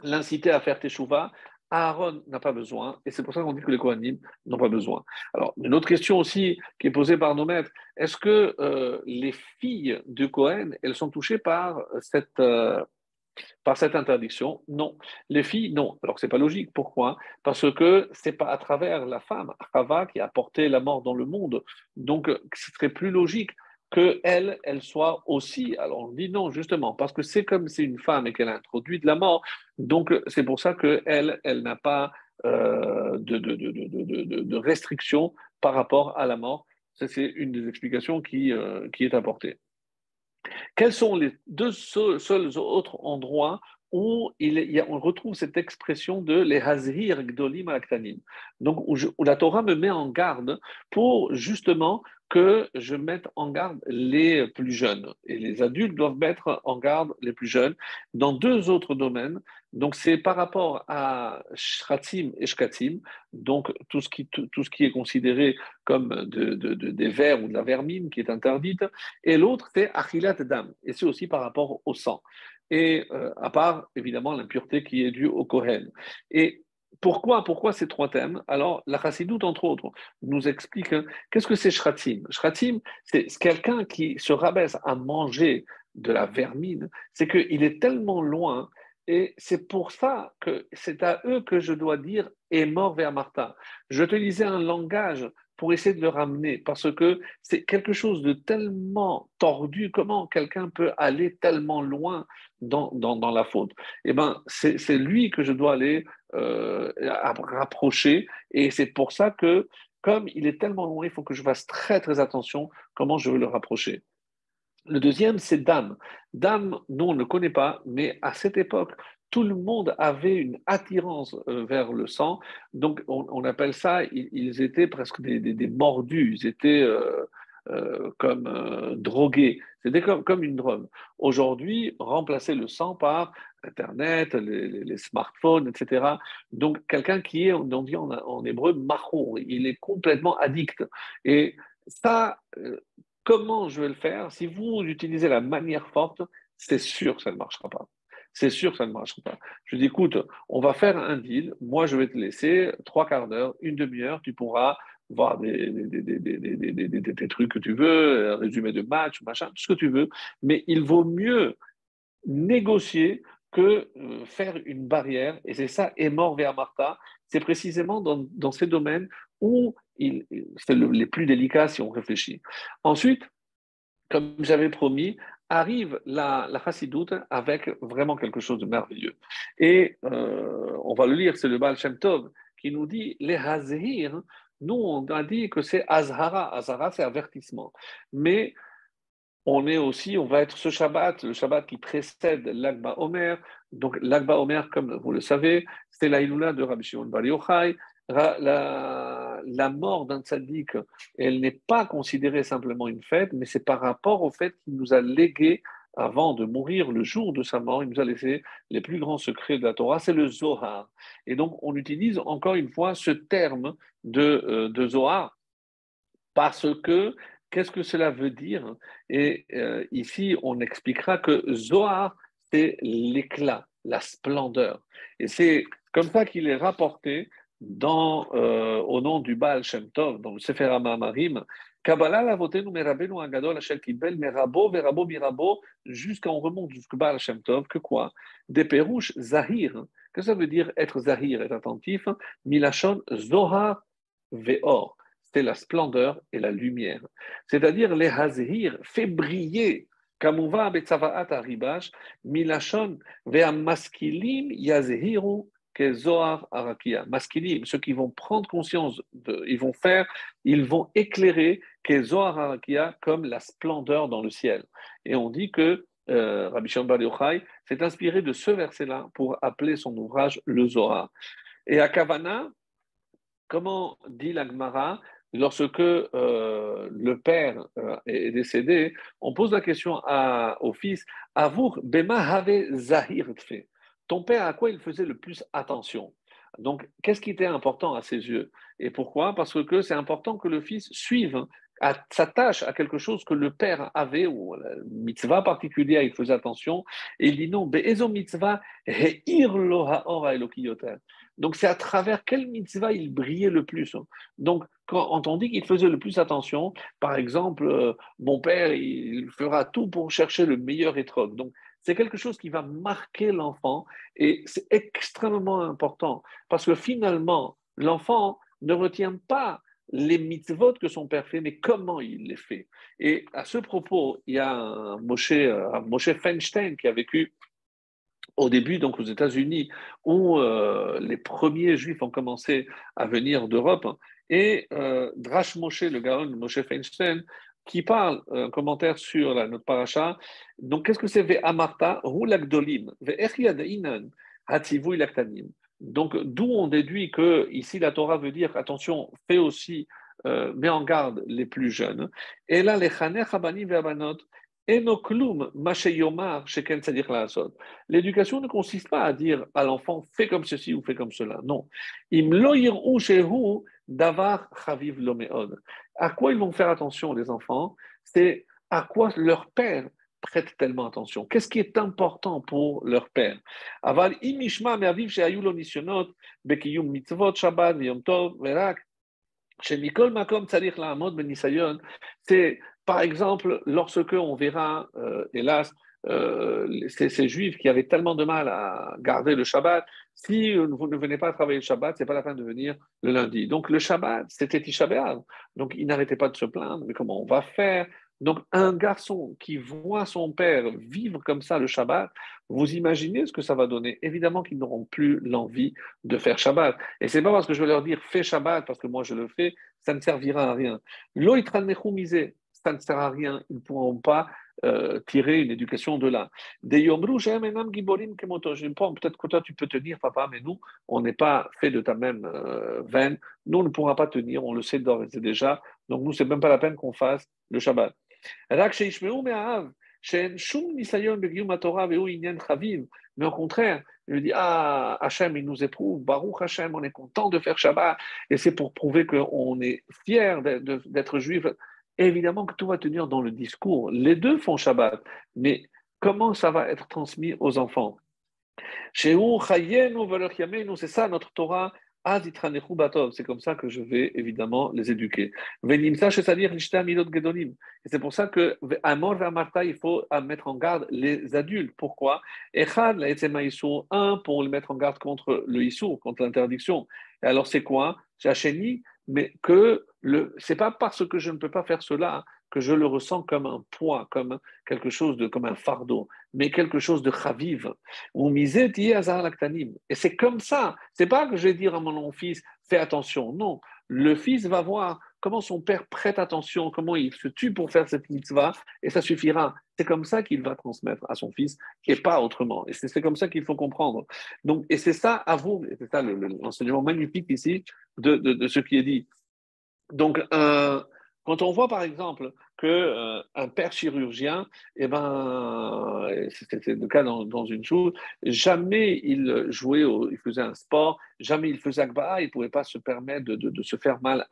l'inciter à faire teshuva. Aaron n'a pas besoin, et c'est pour ça qu'on dit que les Kohanim n'ont pas besoin. Alors, une autre question aussi qui est posée par nos maîtres, est-ce que euh, les filles de Cohen, elles sont touchées par cette, euh, interdiction? Non. Les filles, non. Alors, c'est pas logique. Pourquoi? Parce que c'est pas à travers la femme, Chava, qui a porté la mort dans le monde. Donc, ce serait plus logique qu'elle, elle soit aussi. Alors on dit non, justement, parce que c'est comme c'est une femme et qu'elle a introduit de la mort, donc c'est pour ça qu'elle, elle, n'a pas euh, de, de, de, de, restriction par rapport à la mort. C'est une des explications qui, euh, qui est apportée. Quels sont les deux seuls autres endroits où il on retrouve cette expression de les hazir gdolim aktanim. Donc, où, la Torah me met en garde pour justement que je mette en garde les plus jeunes. Et les adultes doivent mettre en garde les plus jeunes dans deux autres domaines. Donc, c'est par rapport à shratim et shkatim, donc tout ce qui, est considéré comme de, des vers ou de la vermine qui est interdite. Et l'autre, c'est achilat dam. Et c'est aussi par rapport au sang. Et euh, à part, évidemment, l'impureté qui est due au Kohen. Et pourquoi, pourquoi ces trois thèmes? Alors, la chassidoute, entre autres, nous explique hein, qu'est-ce que c'est shratim? Shratim, c'est quelqu'un qui se rabaisse à manger de la vermine, c'est qu'il est tellement loin, et c'est pour ça que c'est à eux que je dois dire est mort vers Martha. Je te lisais un langage pour essayer de le ramener, parce que c'est quelque chose de tellement tordu, comment quelqu'un peut aller tellement loin dans, dans, la faute? Eh bien, c'est lui que je dois aller euh, rapprocher, et c'est pour ça que, comme il est tellement loin, il faut que je fasse très très attention comment je veux le rapprocher. Le deuxième, c'est Dame. Dame, nous, on ne le connaît pas, mais à cette époque, tout le monde avait une attirance euh, vers le sang. Donc, on, appelle ça, ils, étaient presque des, mordus. Ils étaient, euh, euh, comme drogué. C'était comme, comme une drogue. Aujourd'hui, remplacer le sang par Internet, les, smartphones, etc. Donc, quelqu'un qui est, on dit en, en hébreu, marron, il est complètement addict. Et ça, comment je vais le faire? Si vous utilisez la manière forte, c'est sûr que ça ne marchera pas c'est sûr que ça ne marchera pas. Je dis, écoute, on va faire un deal, moi je vais te laisser trois quarts d'heure, une demi-heure, tu pourras voir des, des, trucs que tu veux, un résumé de match, machin, tout ce que tu veux, mais il vaut mieux négocier que euh, faire une barrière, et c'est ça, est mort vers Martha, c'est précisément dans, dans, ces domaines où c'est les plus délicats si on réfléchit. Ensuite, comme j'avais promis, arrive la, la chassidoute avec vraiment quelque chose de merveilleux. Et euh, on va le lire, c'est le Baal Shem Tov qui nous dit les hazir. Nous, on a dit que c'est azhara. Azhara, c'est avertissement. Mais on est aussi, on va être ce Shabbat, le Shabbat qui précède l'Agba Omer. Donc, l'Agba Omer, comme vous le savez, c'est la de Rabbi Shimon Bar Yochai la, mort d'un tzaddik, elle n'est pas considérée simplement une fête, mais c'est par rapport au fait qu'il nous a légué, avant de mourir, le jour de sa mort, il nous a laissé les plus grands secrets de la Torah, c'est le Zohar. Et donc, on utilise encore une fois ce terme de, euh, de Zohar, parce que qu'est-ce que cela veut dire? Et euh, ici, on expliquera que Zohar, c'est l'éclat, la splendeur. Et c'est comme ça qu'il est rapporté dans, euh, au nom du Baal Shem Tov, dans le Sefer HaMa'amarim, Kabbalah lavotenu merabenu agadol asher kibel merabo verabo mirabo, jusqu'à on remonte jusqu'au Baal Shem Tov, que quoi? Des pérouches zahir. Que ça veut dire être zahir, être attentif? Milachon zohar veor. C'est la splendeur et la lumière. C'est-à-dire les hazir fait briller Kamuva betzavaat aribash, milachon ve'amaskilim yazhiru que Zohar Arakia, masculine, ceux qui vont prendre conscience, de, ils vont faire, ils vont éclairer Zohar Arakia comme la splendeur dans le ciel. Et on dit que euh, Rabbi Shimon Yochai s'est inspiré de ce verset-là pour appeler son ouvrage le Zohar. Et à Kavana, comment dit l'Agmara Lorsque euh, le père euh, est décédé, on pose la question à, au fils Avour bema have zahir fait ton père, à quoi il faisait le plus attention? Donc, qu'est-ce qui était important à ses yeux? Et pourquoi? Parce que c'est important que le fils suive, s'attache à quelque chose que le père avait, ou la mitzvah particulière, il faisait attention. Et il dit non, be'ezo mitzvah donc c'est à travers quelle mitzvah il brillait le plus. Donc quand on dit qu'il faisait le plus attention, par exemple, euh, mon père, il fera tout pour chercher le meilleur étrog. Donc c'est quelque chose qui va marquer l'enfant et c'est extrêmement important parce que finalement, l'enfant ne retient pas les mitzvot que son père fait, mais comment il les fait. Et à ce propos, il y a Moshe, Moshe Feinstein qui a vécu au début, donc aux États-Unis, où euh, les premiers juifs ont commencé à venir d'Europe. Et euh, Drash Moshe, le Gaon Moshe Feinstein, qui parle, un commentaire sur notre paracha. Donc, qu'est-ce que c'est Ve'amarta Hulakdolim Hativu Donc, d'où on déduit que ici la Torah veut dire attention, fais aussi, euh, mets en garde les plus jeunes. Et là, les Ve'abanot, L'éducation ne consiste pas à dire à l'enfant fais comme ceci ou fais comme cela. Non. Davar Chaviv Lomeod. À quoi ils vont faire attention, les enfants? C'est à quoi leur père prête tellement attention? Qu'est-ce qui est important pour leur père? Aval imishma me'aviv she'ayu lo nisyonot bekiyum mitzvot shabbat v'yom tov verak she'mikol makom tzarich la'amod benisayon. C'est par exemple lorsque on verra, euh, hélas, euh, ces, juifs qui avaient tellement de mal à garder le Shabbat, si vous ne venez pas travailler le Shabbat, c'est pas la peine de venir le lundi. Donc le Shabbat, c'était Tisha Donc ils n'arrêtaient pas de se plaindre, mais comment on va faire? Donc un garçon qui voit son père vivre comme ça le Shabbat, vous imaginez ce que ça va donner? Évidemment qu'ils n'auront plus l'envie de faire Shabbat. Et c'est pas parce que je vais leur dire fais Shabbat parce que moi je le fais, ça ne servira à rien. L'oitran ça ne sert à rien. Ils ne pourront pas euh, tirer une éducation de là. Peut-être que toi, tu peux tenir, papa, mais nous, on n'est pas fait de ta même euh, veine. Nous, on ne pourra pas tenir, on le sait déjà. Donc, nous, c'est même pas la peine qu'on fasse le Shabbat. Mais au contraire, il me dit Ah, Hachem, il nous éprouve, Baruch Hachem, on est content de faire Shabbat, et c'est pour prouver qu'on est fier d'être juif. Évidemment que tout va tenir dans le discours. Les deux font Shabbat, mais comment ça va être transmis aux enfants? C'est ça notre Torah, c'est comme ça que je vais évidemment les éduquer. Et c'est pour ça que il faut mettre en garde les adultes. Pourquoi? Un, pour les mettre en garde contre le Issour, contre l'interdiction. Et alors c'est quoi? Mais que le, c'est pas parce que je ne peux pas faire cela que je le ressens comme un poids, comme quelque chose de, comme un fardeau, mais quelque chose de chaviv. Et c'est comme ça. C'est pas que je vais dire à mon fils, fais attention. Non. Le fils va voir comment son père prête attention, comment il se tue pour faire cette mitzvah, et ça suffira. C'est comme ça qu'il va transmettre à son fils, et pas autrement. Et c'est comme ça qu'il faut comprendre. Donc, et c'est ça, à vous, c'est ça l'enseignement magnifique ici de, de, ce qui est dit. Donc, un quand on voit par exemple qu'un euh, père chirurgien, eh ben, c'était le cas dans, une chose, jamais il jouait, il faisait un sport, jamais il faisait Akba, il ne pouvait pas se permettre de, se faire mal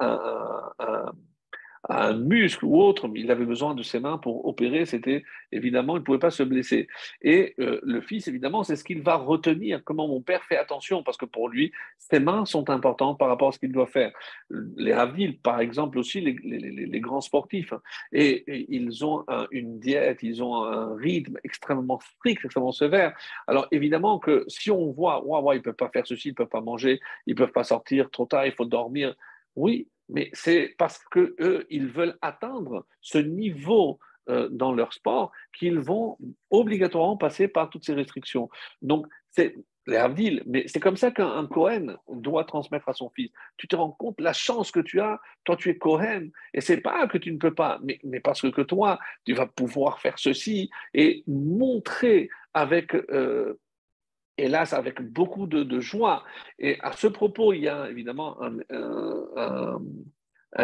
un muscle ou autre, mais il avait besoin de ses mains pour opérer, c'était évidemment, il ne pouvait pas se blesser. Et euh, le fils, évidemment, c'est ce qu'il va retenir, comment mon père fait attention, parce que pour lui, ses mains sont importantes par rapport à ce qu'il doit faire. Les Havdil, par exemple, aussi, les, grands sportifs, hein. et, ils ont une diète, ils ont un rythme extrêmement strict, extrêmement sévère. Alors évidemment que si on voit, waouh, ils ne peuvent pas faire ceci, ils ne peuvent pas manger, ils ne peuvent pas sortir trop tard, il faut dormir, oui, mais c'est parce qu'eux, ils veulent atteindre ce niveau euh, dans leur sport qu'ils vont obligatoirement passer par toutes ces restrictions. Donc, c'est les Avdil, mais c'est comme ça qu'un Cohen doit transmettre à son fils. Tu te rends compte la chance que tu as, toi tu es Cohen, et c'est pas que tu ne peux pas, mais, parce que toi, tu vas pouvoir faire ceci et montrer avec euh, hélas avec beaucoup de, joie. Et à ce propos, il y a évidemment un, un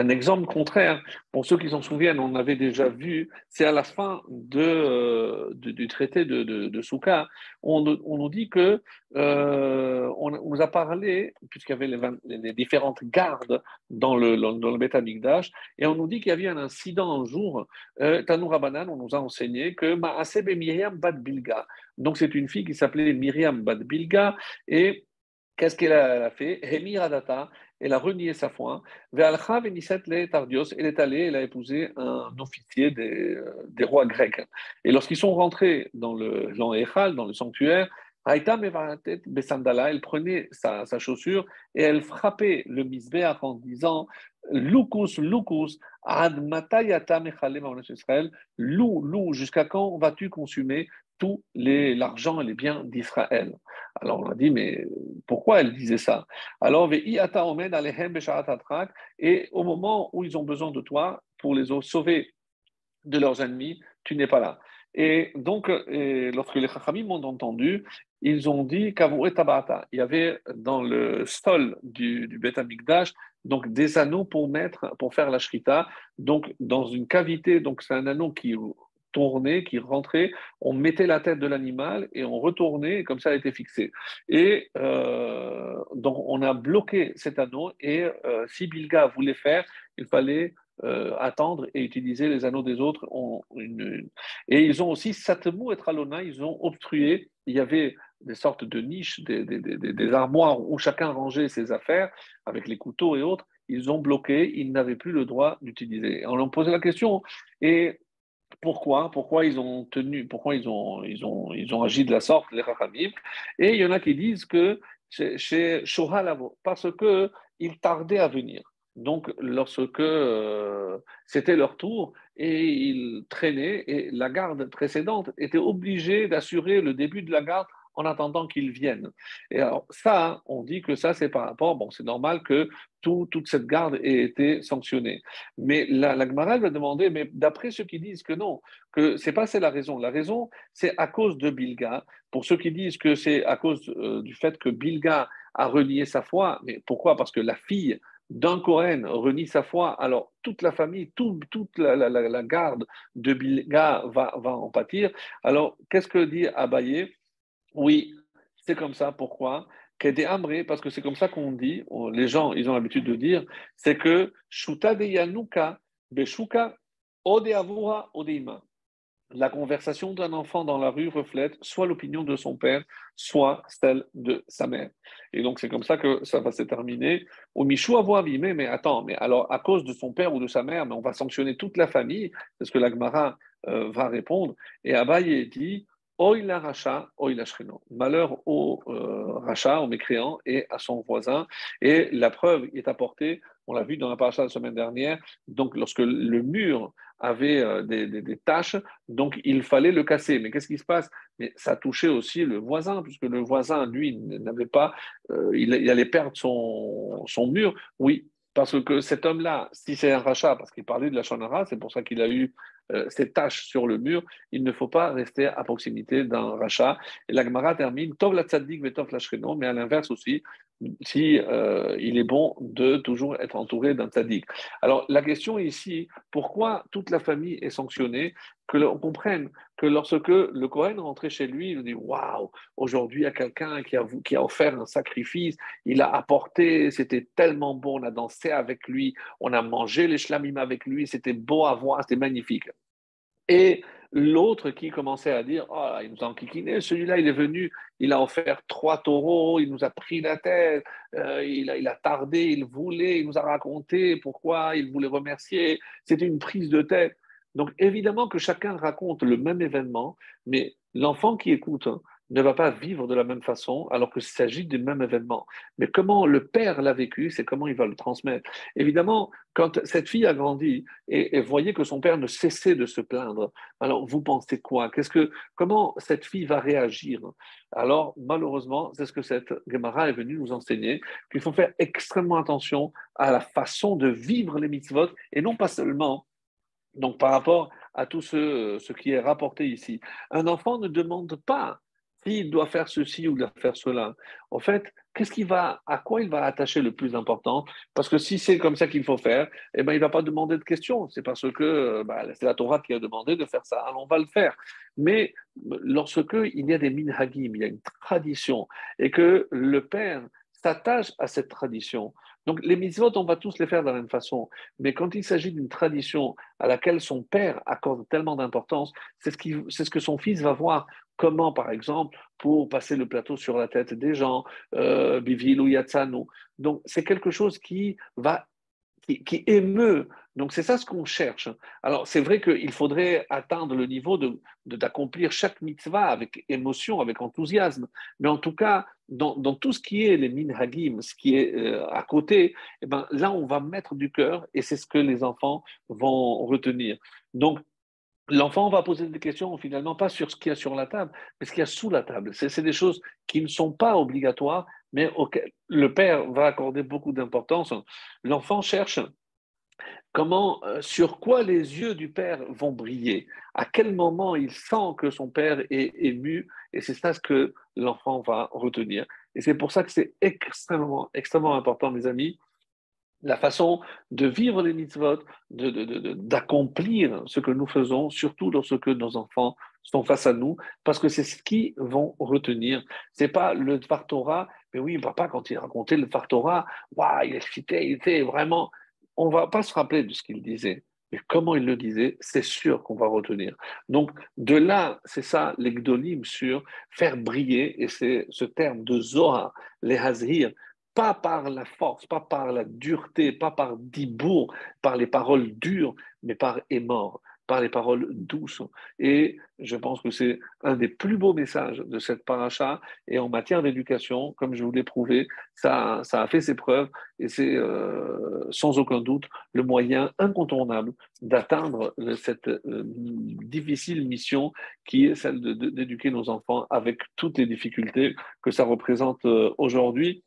exemple contraire, pour ceux qui s'en souviennent, on avait déjà vu, c'est à la fin euh, du traité de, Souka, on, on, nous dit que, euh, on, nous a parlé, puisqu'il y avait les, différentes gardes dans le, dans le et on nous dit qu'il y avait un incident un jour, euh, Tanoura Banan, on nous a enseigné que Maasebe Myriam Bad Bilga, donc c'est une fille qui s'appelait Myriam Bad Bilga, et Qu'est-ce qu'elle a fait? Elle a renié sa foi. Elle est allée, elle a épousé un officier des, des rois grecs. Et lorsqu'ils sont rentrés dans le dans le sanctuaire, elle prenait sa, sa, chaussure et elle frappait le misbéach en disant Lukus, Lukus, ad matayata Israël, lou, lou, jusqu'à quand vas-tu consumer tout l'argent et les biens d'Israël. Alors on a dit, mais pourquoi elle disait ça? Alors, et au moment où ils ont besoin de toi pour les sauver de leurs ennemis, tu n'es pas là. Et donc, lorsque les Chachamim ont entendu, ils ont dit Il y avait dans le sol du, du Beth donc des anneaux pour mettre, pour faire la shrita, donc dans une cavité. Donc c'est un anneau qui tournait, qui rentrait, on mettait la tête de l'animal et on retournait, et comme ça, elle était fixée. Et euh, donc, on a bloqué cet anneau, et euh, si Bilga voulait faire, il fallait euh, attendre et utiliser les anneaux des autres. Et ils ont aussi, Satmou et Tralona, ils ont obstrué, il y avait des sortes de niches, des, des, des, des armoires où chacun rangeait ses affaires, avec les couteaux et autres, ils ont bloqué, ils n'avaient plus le droit d'utiliser. On leur posait la question, et pourquoi Pourquoi ils ont tenu Pourquoi ils ont, ils ont, ils ont agi de la sorte, les Rachamim Et il y en a qui disent que chez Shohalavo, parce qu'ils tardaient à venir. Donc, lorsque euh, c'était leur tour, et ils traînaient, et la garde précédente était obligée d'assurer le début de la garde en attendant qu'ils viennent. Et alors ça, on dit que ça, c'est par rapport, bon, c'est normal que toute cette garde ait été sanctionnée. Mais la, la va demander, mais d'après ceux qui disent que non, que c'est pas c'est la raison. La raison, c'est à cause de Bilga. Pour ceux qui disent que c'est à cause euh, du fait que Bilga a renié sa foi, mais pourquoi? Parce que la fille d'un Cohen renie sa foi, alors toute la famille, toute la, garde de Bilga va, va en pâtir. Alors, qu'est-ce que dit Abaye? Oui, c'est comme ça. Pourquoi? Parce que c'est comme ça qu'on dit, les gens, ils ont l'habitude de dire, c'est que Shuta de la conversation d'un enfant dans la rue reflète soit l'opinion de son père, soit celle de sa mère. Et donc c'est comme ça que ça va se terminer. Au Michou mais attends, mais alors à cause de son père ou de sa mère, mais on va sanctionner toute la famille, c'est ce que l'Agmara euh, va répondre. Et Abaye dit Oila Racha, Oila Shreno. Malheur au euh, Racha, au mécréant et à son voisin. Et la preuve est apportée, on l'a vu dans la paracha la semaine dernière, donc lorsque le mur avait euh, des, des, taches, donc il fallait le casser. Mais qu'est-ce qui se passe? Mais ça touchait aussi le voisin, puisque le voisin, lui, n'avait pas, euh, il, allait perdre son, mur. Oui, parce que cet homme-là, si c'est un rachat, parce qu'il parlait de la chanara, c'est pour ça qu'il a eu ces taches sur le mur, il ne faut pas rester à proximité d'un rachat. Et la Gemara termine, Tov la tzaddik vetov la mais à l'inverse aussi, si euh, il est bon de toujours être entouré d'un tzaddik. Alors la question ici, pourquoi toute la famille est sanctionnée? Que l'on comprenne que lorsque le Cohen rentrait chez lui, il dit waouh, aujourd'hui il y a quelqu'un qui a, qui a offert un sacrifice, il a apporté, c'était tellement bon, on a dansé avec lui, on a mangé les shlamim avec lui, c'était beau à voir, c'était magnifique. Et l'autre qui commençait à dire Oh, il nous a enquiquiné, celui-là, il est venu, il a offert trois taureaux, il nous a pris la tête, euh, il, a, il, a, tardé, il voulait, il nous a raconté pourquoi il voulait remercier. C'était une prise de tête. Donc évidemment que chacun raconte le même événement, mais l'enfant qui écoute, hein, ne va pas vivre de la même façon alors qu'il s'agit du même événement. Mais comment le père l'a vécu, c'est comment il va le transmettre. Évidemment, quand cette fille a grandi et, voyait que son père ne cessait de se plaindre, alors vous pensez quoi? Qu'est-ce que, Comment cette fille va réagir? Alors, malheureusement, c'est ce que cette Gemara est venue nous enseigner, qu'il faut faire extrêmement attention à la façon de vivre les mitzvot et non pas seulement donc, par rapport à tout ce, ce, qui est rapporté ici, un enfant ne demande pas s'il doit faire ceci ou doit faire cela, en fait, qu'est-ce qu'il va, à quoi il va attacher le plus important? Parce que si c'est comme ça qu'il faut faire, eh ben, il ne va pas demander de questions. C'est parce que bah, c'est la Torah qui a demandé de faire ça. Alors on va le faire. Mais lorsque il y a des minhagim, il y a une tradition, et que le père s'attache à cette tradition, donc les mitzvot, on va tous les faire de la même façon. Mais quand il s'agit d'une tradition à laquelle son père accorde tellement d'importance, c'est ce, que son fils va voir. Comment, par exemple, pour passer le plateau sur la tête des gens, euh, bivil ou yatsanu. Donc c'est quelque chose qui va qui, émeut. Donc c'est ça ce qu'on cherche. Alors c'est vrai qu'il faudrait atteindre le niveau d'accomplir chaque mitzvah avec émotion, avec enthousiasme. Mais en tout cas, dans, tout ce qui est les minhagim, ce qui est euh, à côté, eh ben, là on va mettre du cœur et c'est ce que les enfants vont retenir. Donc l'enfant va poser des questions finalement pas sur ce qu'il y a sur la table, mais ce qu'il y a sous la table. C'est des choses qui ne sont pas obligatoires, mais auxquelles le père va accorder beaucoup d'importance. L'enfant cherche comment, euh, sur quoi les yeux du père vont briller, à quel moment il sent que son père est ému, et c'est ça ce que l'enfant va retenir. Et c'est pour ça que c'est extrêmement, extrêmement important, mes amis, la façon de vivre les mitzvot, d'accomplir ce que nous faisons, surtout lorsque nos enfants sont face à nous, parce que c'est ce qu'ils vont retenir. C'est pas le Dvar mais oui, papa, quand il racontait le Dvar il excitait, il était vraiment. On va pas se rappeler de ce qu'il disait, mais comment il le disait, c'est sûr qu'on va retenir. Donc, de là, c'est ça, l'egdolim sur faire briller, et c'est ce terme de Zohar, les Hazir, pas par la force, pas par la dureté, pas par dibour, par les paroles dures, mais par mort par les paroles douces. Et je pense que c'est un des plus beaux messages de cette paracha. Et en matière d'éducation, comme je vous l'ai prouvé, ça, ça a fait ses preuves et c'est euh, sans aucun doute le moyen incontournable d'atteindre cette euh, difficile mission qui est celle d'éduquer nos enfants avec toutes les difficultés que ça représente euh, aujourd'hui.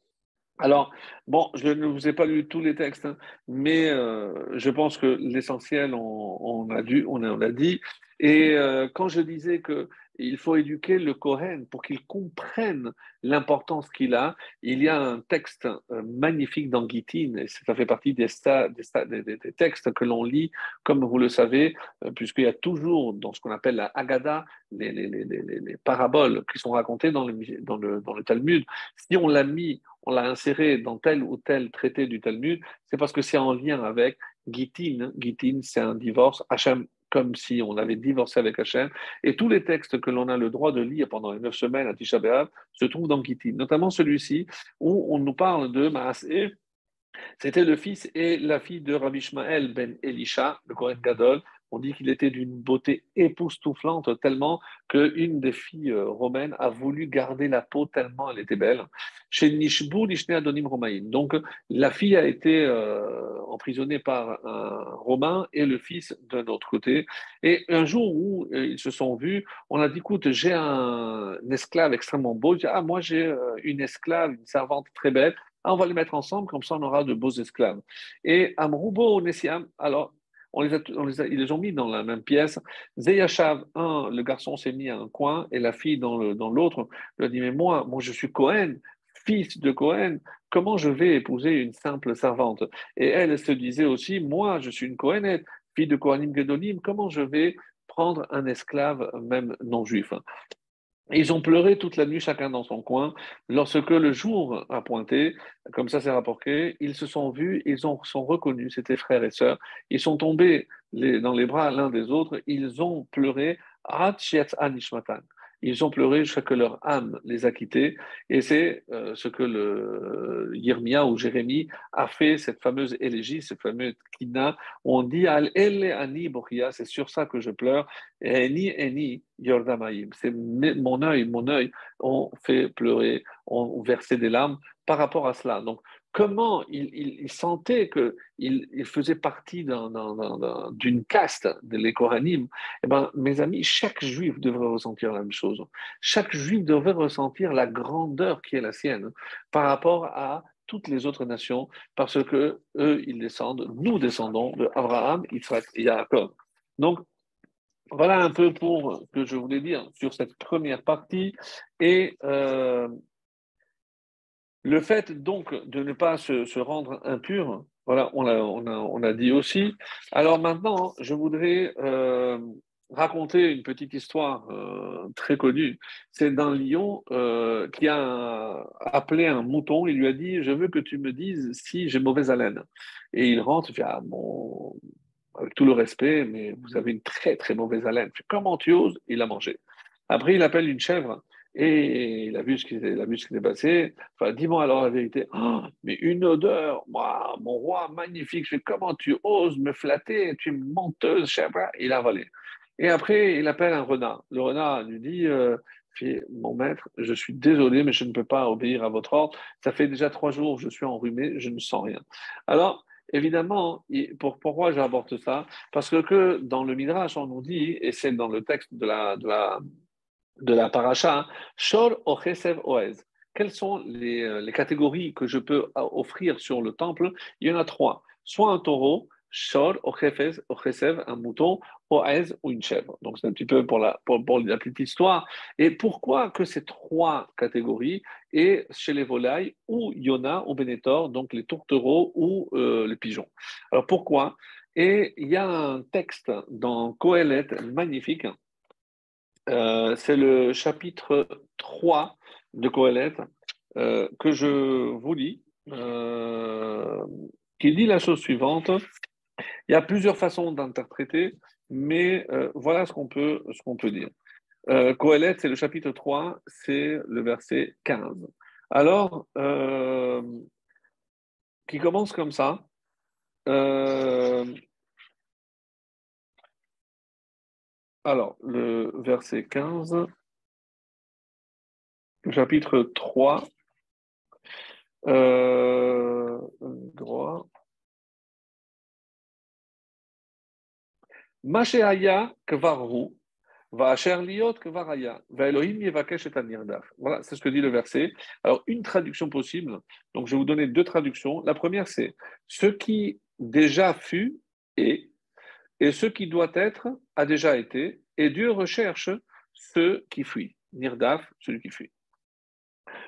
Alors, bon, je ne vous ai pas lu tous les textes, hein, mais euh, je pense que l'essentiel, on, a on, dit. Et euh, quand je disais que il faut éduquer le Kohen pour qu'il comprenne l'importance qu'il a. Il y a un texte euh, magnifique dans Gittin, et ça fait partie des, textes que l'on lit, comme vous le savez, puisqu'il y a toujours dans ce qu'on appelle la Haggadah, les, les, paraboles qui sont racontées dans le Talmud. Si on l'a mis on l'a inséré dans tel ou tel traité du Talmud, c'est parce que c'est en lien avec Gittin. Gittin, c'est un divorce. Hachem, comme si on avait divorcé avec Hachem. Et tous les textes que l'on a le droit de lire pendant les neuf semaines à Tisha B'Av se trouvent dans Gittin, notamment celui-ci où on nous parle de Maasé. C'était le fils et la fille de Rabbi Ishmael ben Elisha, le Kohen Gadol, on dit qu'il était d'une beauté époustouflante, tellement qu'une des filles euh, romaines a voulu garder la peau tellement elle était belle. Chez Nishbu, Nishne Adonim Romain. Donc, la fille a été euh, emprisonnée par un Romain et le fils d'un autre côté. Et un jour où euh, ils se sont vus, on a dit écoute, j'ai un, esclave extrêmement beau. ah, moi, j'ai une esclave, une servante très belle. Ah, on va les mettre ensemble, comme ça on aura de beaux esclaves. Et Amroubo Nessiam, alors ils les ont mis dans la même pièce. Zeyashav, un, le garçon s'est mis à un coin et la fille dans l'autre. Lui a dit Mais moi, moi, je suis Cohen, fils de Cohen, comment je vais épouser une simple servante? Et elle, elle se disait aussi Moi, je suis une Cohenette, fille de Kohanim Gedolim, comment je vais prendre un esclave, même non juif ils ont pleuré toute la nuit, chacun dans son coin. Lorsque le jour a pointé, comme ça c'est rapporté, ils se sont vus, ils ont, sont reconnus, c'était frères et sœurs. Ils sont tombés dans les bras l'un des autres, ils ont pleuré. Ils ont pleuré jusqu'à que leur âme les a quittés. Et c'est euh, ce que le Yirmia ou Jérémie a fait, cette fameuse élégie, cette fameuse kina, où on dit Al ele ani c'est sur ça que je pleure. Eni eni yordamaim. C'est mon œil, mon œil, on fait pleurer, on versait des larmes par rapport à cela. Donc, comment il, sentait qu'il il faisait partie d'une caste de l'écoranim, eh ben, mes amis, chaque juif devrait ressentir la même chose. Chaque juif devrait ressentir la grandeur qui est la sienne par rapport à toutes les autres nations, parce que eux, ils descendent, nous descendons de Abraham, Isaac et Jacob. Donc, voilà un peu pour ce que je voulais dire sur cette première partie. Et euh, le fait donc de ne pas se, rendre impur, voilà, on a, on, a, dit aussi. Alors maintenant, je voudrais euh, raconter une petite histoire euh, très connue. C'est d'un lion euh, qui a appelé un mouton, il lui a dit, je veux que tu me dises si j'ai mauvaise haleine. Et il rentre, il fait, ah, avec tout le respect, mais vous avez une très très mauvaise haleine. Comment tu oses? Il a mangé. Après, il appelle une chèvre. Et il a vu ce qui, s'est passé. Enfin, dis-moi alors la vérité. Oh, mais une odeur, moi, mon roi, magnifique. Je comment tu oses me flatter? Tu es menteuse, chèvre. Il a volé. Et après, il appelle un renard. Le renard lui dit euh, Mon maître, je suis désolé, mais je ne peux pas obéir à votre ordre. Ça fait déjà trois jours que je suis enrhumé, je ne sens rien. Alors, évidemment, pourquoi j'apporte ça? Parce que, dans le Midrash, on nous dit, et c'est dans le texte de la, de la de la paracha, Shor Ochesev Oez. Quelles sont euh, les, catégories que je peux euh, offrir sur le temple? Il y en a trois. Soit un taureau, Shor Ochesev, un mouton, Oez ou une chèvre. Donc c'est un petit peu pour la, pour, la petite histoire. Et pourquoi que ces trois catégories et chez les volailles ou Yona ou Benetor, donc les tourtereaux ou euh, les pigeons? Alors pourquoi? Et il y a un texte dans Kohelet magnifique euh, c'est le chapitre 3 de Coëlette euh, que je vous lis, euh, qui dit la chose suivante. Il y a plusieurs façons d'interpréter, mais voilà ce qu'on peut, ce qu'on peut dire. Coëlette, c'est le chapitre 3, c'est le verset 15. Alors, qui commence comme ça. Alors, le verset 15, chapitre 3, euh, droit. Voilà, c'est ce que dit le verset. Alors, une traduction possible, donc je vais vous donner deux traductions. La première, c'est ce qui déjà fut et, et ce qui doit être a déjà été, et Dieu recherche ceux qui fuient. Nirdaf, celui qui fuit.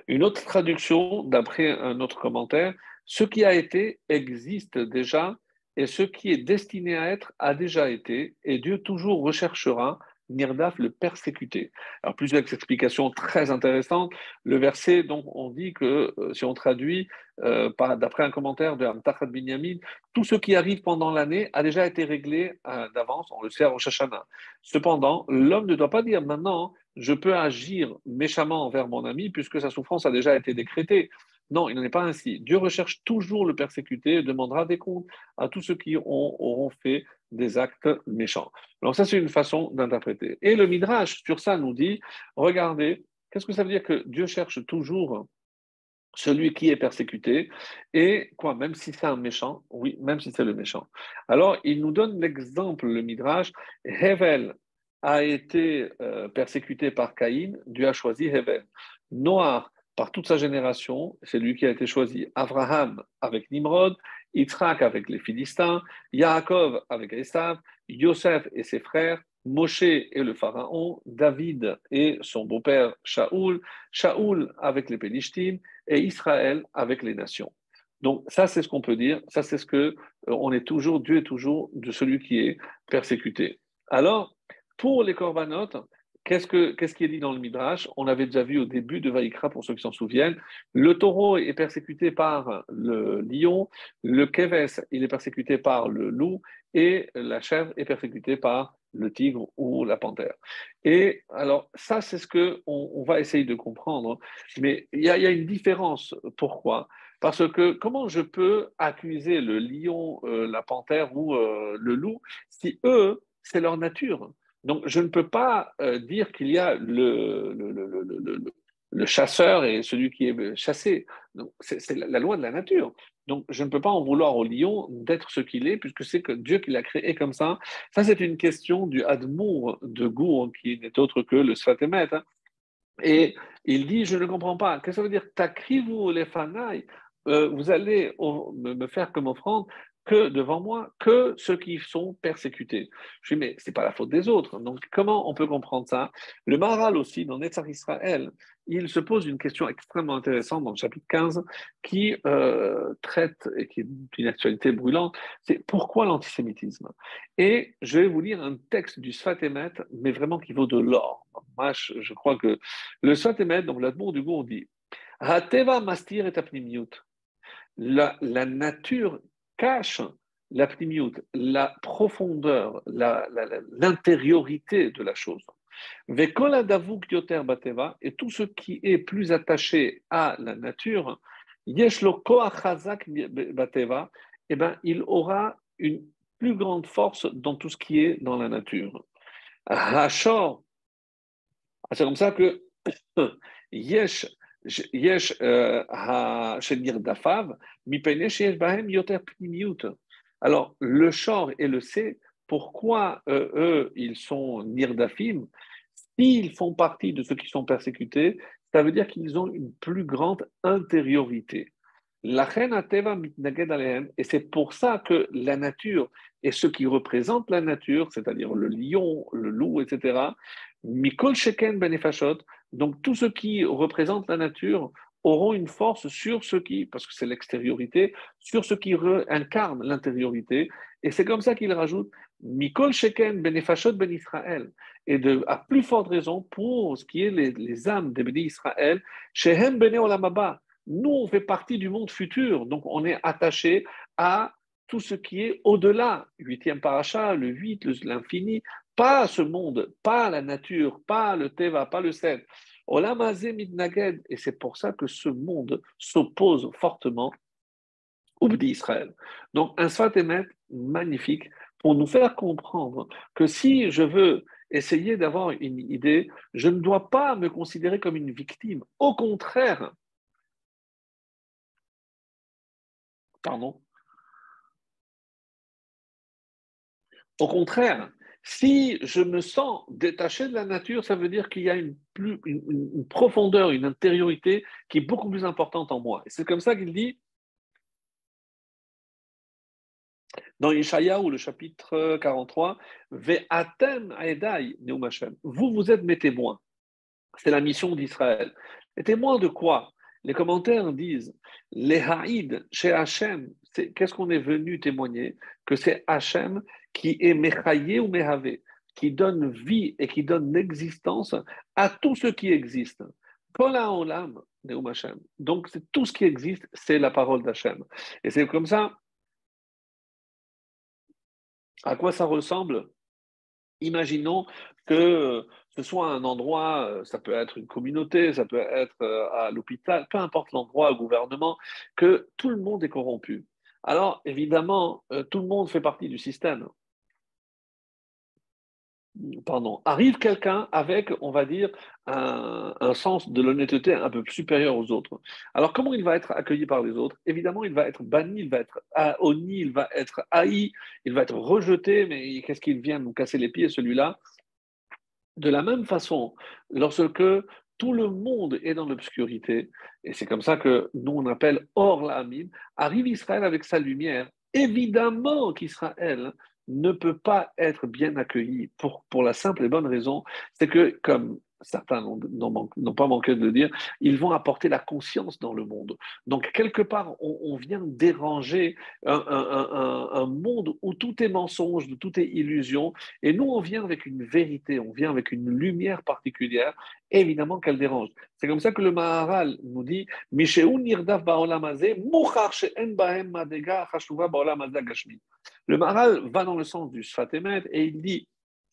Une autre traduction, d'après un autre commentaire, ce qui a été existe déjà et ce qui est destiné à être a déjà été, et Dieu toujours recherchera Nirdaf le persécuté. Alors plusieurs explications très intéressantes. Le verset, donc, on dit que euh, si on traduit euh, d'après un commentaire de Amtachat Binyamin, tout ce qui arrive pendant l'année a déjà été réglé euh, d'avance. On le sait au Shashana. Cependant, l'homme ne doit pas dire maintenant je peux agir méchamment envers mon ami puisque sa souffrance a déjà été décrétée. Non, il n'en est pas ainsi. Dieu recherche toujours le persécuté et demandera des comptes à tous ceux qui auront fait des actes méchants. Alors ça, c'est une façon d'interpréter. Et le Midrash, sur ça, nous dit, regardez, qu'est-ce que ça veut dire que Dieu cherche toujours celui qui est persécuté, et quoi, même si c'est un méchant, oui, même si c'est le méchant. Alors, il nous donne l'exemple, le Midrash, Hevel a été euh, persécuté par Caïn, Dieu a choisi Hevel. Noah, par toute sa génération, c'est lui qui a été choisi. Abraham avec Nimrod, Yitzhak avec les Philistins, Yaakov avec Esav, Yosef et ses frères, Moshe et le Pharaon, David et son beau-père Shaoul, Shaoul avec les Pélishtim et Israël avec les nations. Donc ça, c'est ce qu'on peut dire. Ça, c'est ce que euh, on est toujours, Dieu est toujours de celui qui est persécuté. Alors, pour les corbanotes, Qu'est-ce, qui est dit dans le Midrash? On avait déjà vu au début de Vaïkra, pour ceux qui s'en souviennent, le taureau est persécuté par le lion, le keves, il est persécuté par le loup, et la chèvre est persécutée par le tigre ou la panthère. Et alors, ça, c'est ce qu'on on va essayer de comprendre. Mais il y, a, une différence. Pourquoi? Parce que comment je peux accuser le lion, euh, la panthère ou euh, le loup si eux, c'est leur nature? Donc, je ne peux pas euh, dire qu'il y a le, chasseur et celui qui est chassé. C'est la loi de la nature. Donc, je ne peux pas en vouloir au lion d'être ce qu'il est, puisque c'est que Dieu qui l'a créé comme ça. Ça, c'est une question du Admour de Gour, qui n'est autre que le Sfatemet. Hein. Et il dit, je ne comprends pas. Qu'est-ce que ça veut dire Takrivu les fanaï euh, vous allez me faire comme offrande que devant moi que ceux qui sont persécutés. Je dis, mais ce n'est pas la faute des autres. Donc, comment on peut comprendre ça? Le Maharal aussi, dans Netzar Israël, il se pose une question extrêmement intéressante dans le chapitre 15 qui euh, traite et qui est d'une actualité brûlante c'est pourquoi l'antisémitisme? Et je vais vous lire un texte du Sfatemet, mais vraiment qui vaut de l'or. Moi, je, crois que le Sfatemet, donc l'amour du on dit Hateva mastir et la, la nature cache la la profondeur, l'intériorité de la chose. Et tout ce qui est plus attaché à la nature, eh ben, il aura une plus grande force dans tout ce qui est dans la nature. C'est comme ça que Yesh alors, le shor et le C, pourquoi euh, eux, ils sont nirdafim S'ils font partie de ceux qui sont persécutés, ça veut dire qu'ils ont une plus grande intériorité. La et c'est pour ça que la nature et ce qui représente la nature, c'est-à-dire le lion, le loup, etc., Mikol Sheken Benefashot, donc tout ce qui représente la nature auront une force sur ce qui, parce que c'est l'extériorité, sur ce qui incarne l'intériorité. Et c'est comme ça qu'il rajoute Mikol Sheken Benefashot Ben Israël. Et à plus forte raison pour ce qui est les, âmes des Béni Israël, Shehem Bene Olamaba. Nous, on fait partie du monde futur, donc on est attaché à tout ce qui est au-delà, huitième paracha, le 8, l'infini, pas ce monde, pas la nature, pas le Teva, pas le Seth. Et c'est pour ça que ce monde s'oppose fortement au Bdi Israël. Donc, un Sfat magnifique pour nous faire comprendre que si je veux essayer d'avoir une idée, je ne dois pas me considérer comme une victime. Au contraire, pardon, au contraire, si je me sens détaché de la nature, ça veut dire qu'il y a une, plus, une, profondeur, une intériorité qui est beaucoup plus importante en moi. Et c'est comme ça qu'il dit dans ou le chapitre 43, Ve'atem aedai Vous, vous êtes mes témoins. C'est la mission d'Israël. Les témoins de quoi? Les commentaires disent Les haïd chez Hachem, qu'est-ce qu'on est venu témoigner? Que c'est Hachem qui est Mechaye ou Mehave, qui donne vie et qui donne existence à tout ce qui existe. Donc, tout ce qui existe, c'est la parole d'Hachem. Et c'est comme ça à quoi ça ressemble? Imaginons que ce soit un endroit, ça peut être une communauté, ça peut être euh, à l'hôpital, peu importe l'endroit, au gouvernement, que tout le monde est corrompu. Alors, évidemment, euh, tout le monde fait partie du système arrive quelqu'un avec, on va dire, un, sens de l'honnêteté un peu supérieur aux autres. Alors, comment il va être accueilli par les autres? Évidemment, il va être banni, il va être honni, il va être haï, il va être rejeté, mais qu'est-ce qu'il vient nous casser les pieds, celui-là? De la même façon, lorsque tout le monde est dans l'obscurité, et c'est comme ça que nous on appelle Or la arrive Israël avec sa lumière. Évidemment qu'Israël ne peut pas être bien accueilli pour, pour la simple et bonne raison, c'est que, comme certains n'ont pas manqué de le dire, ils vont apporter la conscience dans le monde. Donc, quelque part, on, vient déranger un, monde où tout est mensonge, où tout est illusion, et nous, on vient avec une vérité, on vient avec une lumière particulière, évidemment qu'elle dérange. C'est comme ça que le Maharal nous dit Le Maharal va dans le sens du Sfatemet et il dit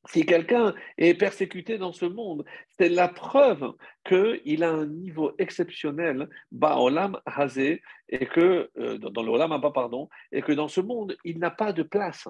si quelqu'un est persécuté dans ce monde, c'est la preuve qu'il a un niveau exceptionnel, Ba'olam Hazé, et que, euh, dans le Olam pardon, et que dans ce monde, il n'a pas de place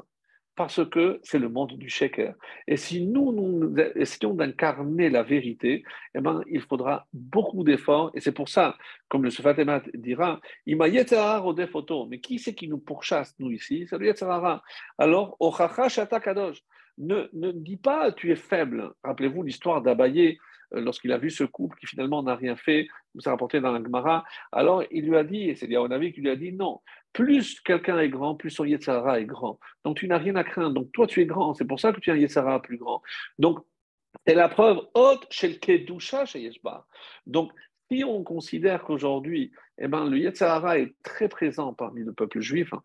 parce que c'est le monde du shaker. Et si nous, nous essayons d'incarner la vérité, eh ben, il faudra beaucoup d'efforts. Et c'est pour ça, comme le Sufatemat dira, Ima des photos. Mais qui c'est qui nous pourchasse, nous ici? C'est le Yetzerara. Alors, Ochacha Shata Kadosh ne, ne dis pas tu es faible. Rappelez-vous l'histoire d'Abaye euh, lorsqu'il a vu ce couple qui finalement n'a rien fait, vous a rapporté dans la Gemara. Alors il lui a dit, et c'est Yahonavi qui lui a dit non, plus quelqu'un est grand, plus son Yetzara est grand. Donc tu n'as rien à craindre. Donc toi tu es grand, c'est pour ça que tu as un Yetzara plus grand. Donc c'est la preuve haute chez le Kedusha chez Yeshba. Donc si on considère qu'aujourd'hui, eh ben, le Yetzirah est très présent parmi le peuple juif, hein,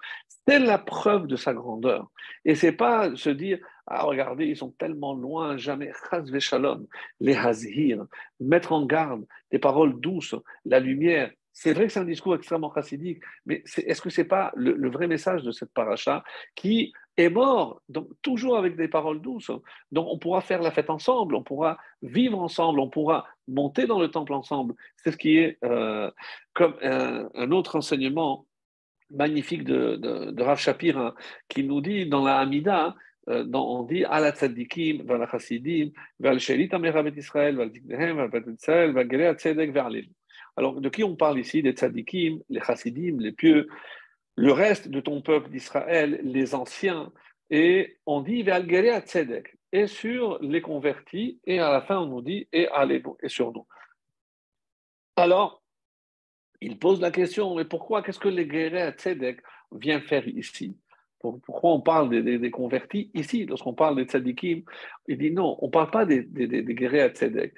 c'est la preuve de sa grandeur. Et c'est pas se dire, ah regardez, ils sont tellement loin, jamais, shalom, les hazir, mettre en garde des paroles douces, la lumière. C'est vrai que c'est un discours extrêmement chassidique, mais est-ce que ce n'est pas le, vrai message de cette paracha qui est mort, donc toujours avec des paroles douces. Donc on pourra faire la fête ensemble, on pourra vivre ensemble, on pourra monter dans le temple ensemble. C'est ce qui est euh, comme un, autre enseignement magnifique de, de, Rav Shapir hein, qui nous dit dans la Hamida, euh, on dit Ala tzadikim, vers la chassidim, vers shelit Israël, vers le vers Israël, vers tzedek, vers Alors de qui on parle ici? Des tzadikim, les chassidim, les pieux, le reste de ton peuple d'Israël, les anciens, et on dit Valgerea Tzedek, et sur les convertis, et à la fin on nous dit et, et sur nous. Alors, il pose la question, mais pourquoi, qu'est-ce que les Gerea Tzedek vient faire ici? Pourquoi on parle des, convertis ici Lorsqu'on parle des tzadikim, il dit non, on ne parle pas des, des, des tzedek.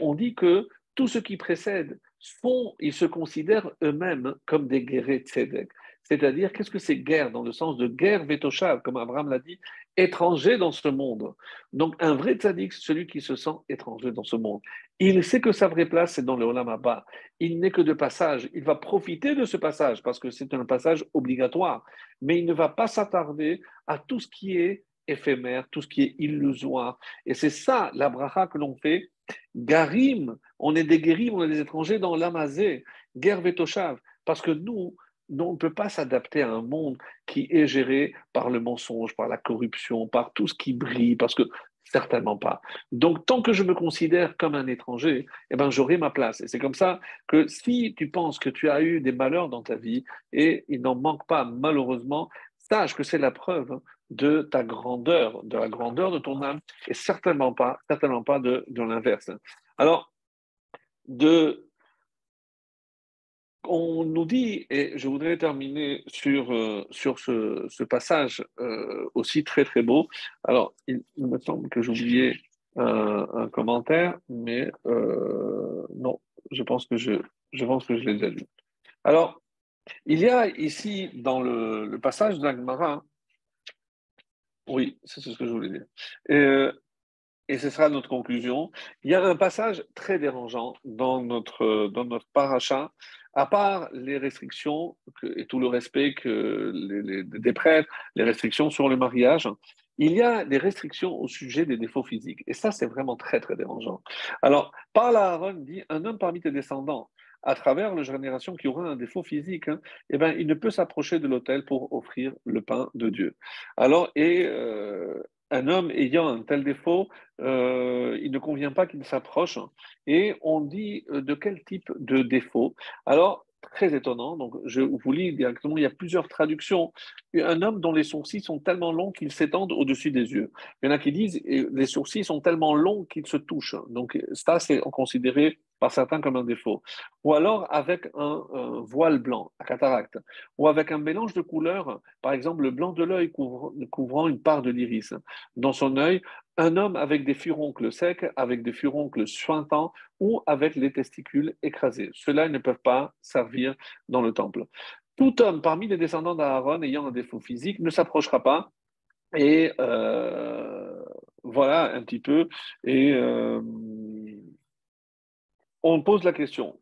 On dit que tout ce qui précède font, ils se considèrent eux-mêmes comme des guerriers tzedek. C'est-à-dire, qu'est-ce que c'est guerre dans le sens de guerre vétoshav, comme Abraham l'a dit, étranger dans ce monde. Donc, un vrai tzaddik, celui qui se sent étranger dans ce monde. Il sait que sa vraie place, c'est dans le Olam Abba. Il n'est que de passage. Il va profiter de ce passage parce que c'est un passage obligatoire. Mais il ne va pas s'attarder à tout ce qui est éphémère, tout ce qui est illusoire. Et c'est ça la bracha que l'on fait. Garim, on est des guérim, on est des étrangers dans l'amazé, guerre vétoshav. Parce que nous, on ne peut pas s'adapter à un monde qui est géré par le mensonge, par la corruption, par tout ce qui brille, parce que Certainement pas. Donc, tant que je me considère comme un étranger, eh ben, j'aurai ma place. Et c'est comme ça que si tu penses que tu as eu des malheurs dans ta vie, et il n'en manque pas malheureusement, sache que c'est la preuve de ta grandeur, de la grandeur de ton âme, et certainement pas, certainement pas de, de l'inverse. Alors, de on nous dit, et je voudrais terminer sur, euh, ce, passage euh, aussi très très beau. Alors, il, me semble que j'ai oublié un, commentaire, mais euh, non, je pense que je, je pense l'ai déjà lu. Alors, il y a ici dans le, passage d'Agmara, oui, c'est ce que je voulais dire. Et ce sera notre conclusion. Il y a un passage très dérangeant dans notre, dans notre paracha à part les restrictions et tout le respect que des prêtres, les restrictions sur le mariage, il y a des restrictions au sujet des défauts physiques. Et ça, c'est vraiment très, très dérangeant. Alors, par là, Aaron dit, un homme parmi tes descendants, à travers la génération qui aura un défaut physique, hein, eh ben, il ne peut s'approcher de l'autel pour offrir le pain de Dieu. Alors, et euh, un homme ayant un tel défaut, euh, il ne convient pas qu'il s'approche. Et on dit euh, de quel type de défaut? Alors, très étonnant, donc je vous lis directement, il y a plusieurs traductions. Un homme dont les sourcils sont tellement longs qu'ils s'étendent au-dessus des yeux. Il y en a qui disent les sourcils sont tellement longs qu'ils se touchent. Donc ça, c'est considéré par certains comme un défaut. Ou alors avec un, voile blanc, à cataracte. Ou avec un mélange de couleurs, par exemple le blanc de l'œil couvrant une part de l'iris. Dans son œil, un homme avec des furoncles secs, avec des furoncles suintants ou avec les testicules écrasés. Ceux-là ne peuvent pas servir dans le temple. Tout homme parmi les descendants d'Aaron ayant un défaut physique ne s'approchera pas. Et euh, voilà un petit peu. Et euh, on pose la question.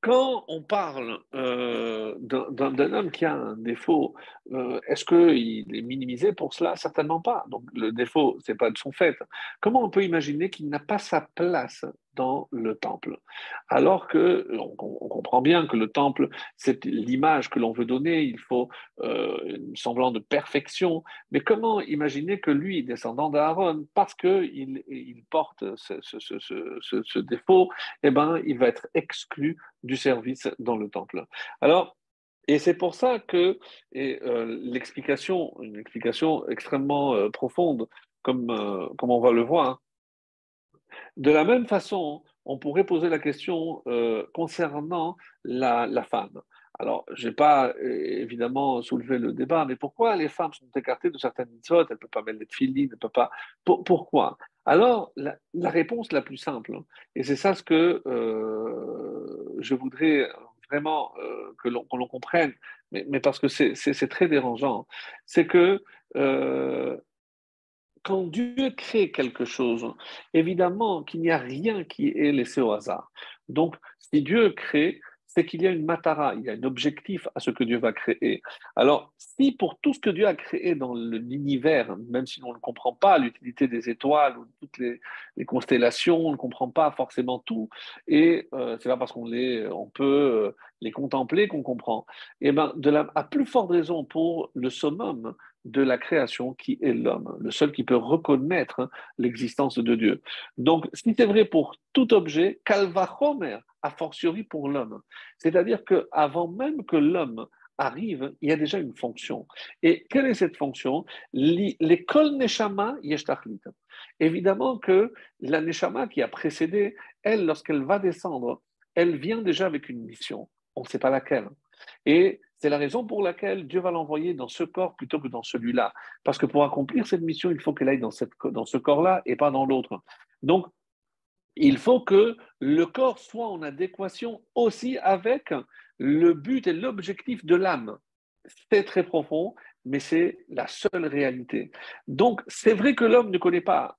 Quand on parle euh, d'un homme qui a un défaut, euh, est-ce qu'il est minimisé pour cela? Certainement pas. Donc le défaut, c'est pas de son fait. Comment on peut imaginer qu'il n'a pas sa place dans le temple. Alors que on, comprend bien que le temple, c'est l'image que l'on veut donner, il faut euh, semblant de perfection. Mais comment imaginer que lui, descendant d'Aaron, parce qu'il il porte ce, défaut, eh ben, il va être exclu du service dans le temple. Alors, et c'est pour ça que euh, l'explication, une explication extrêmement euh, profonde, comme, comme on va le voir, de la même façon, on pourrait poser la question euh, concernant la, femme. Alors, je n'ai pas euh, évidemment soulevé le débat, mais pourquoi les femmes sont écartées de certaines mitzvot? Elles ne peuvent pas mettre de filles, ne peuvent pas. pourquoi? Alors, la, réponse la plus simple, et c'est ça ce que euh, je voudrais vraiment que l'on comprenne, mais, parce que c'est très dérangeant, c'est que quand Dieu crée quelque chose, évidemment qu'il n'y a rien qui est laissé au hasard. Donc, si Dieu crée, c'est qu'il y a une matara, il y a un objectif à ce que Dieu va créer. Alors, si pour tout ce que Dieu a créé dans l'univers, même si on ne comprend pas l'utilité des étoiles ou toutes les, constellations, on ne comprend pas forcément tout, et euh, c'est pas parce qu'on les, on peut euh, les contempler qu'on comprend. Et eh ben, de la, à plus forte raison pour le summum de la création qui est l'homme, le seul qui peut reconnaître l'existence de Dieu. Donc, si c'est vrai pour tout objet, Homer, a fortiori pour l'homme. C'est-à-dire qu'avant même que l'homme arrive, il y a déjà une fonction. Et quelle est cette fonction? L'école Neshama Yeshtachlit. Évidemment que la Neshama qui a précédé, elle, lorsqu'elle va descendre, elle vient déjà avec une mission. On ne sait pas laquelle. Et c'est la raison pour laquelle Dieu va l'envoyer dans ce corps plutôt que dans celui-là. Parce que pour accomplir cette mission, il faut qu'elle aille dans, ce corps-là et pas dans l'autre. Donc, il faut que le corps soit en adéquation aussi avec le but et l'objectif de l'âme. C'est très profond, mais c'est la seule réalité. Donc, c'est vrai que l'homme ne connaît pas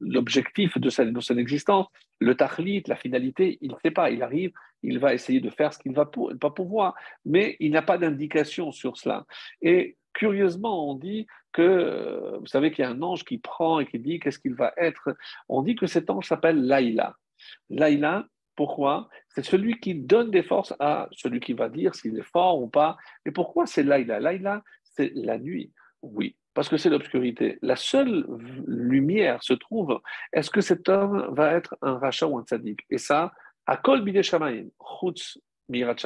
l'objectif de, de son existence, le tahlit, la finalité, il ne sait pas. Il arrive, il va essayer de faire ce qu'il ne va pas pouvoir, mais il n'a pas d'indication sur cela. Et curieusement, on dit que, vous savez qu'il y a un ange qui prend et qui dit qu'est-ce qu'il va être. On dit que cet ange s'appelle Laïla. Laïla, pourquoi? C'est celui qui donne des forces à celui qui va dire s'il est fort ou pas. Et pourquoi c'est Laïla? Laïla, c'est la nuit. Oui, parce que c'est l'obscurité. La seule lumière se trouve, est-ce que cet homme va être un rachat ou un tzaddik? Et ça, à Kol Bide Chutz Mirat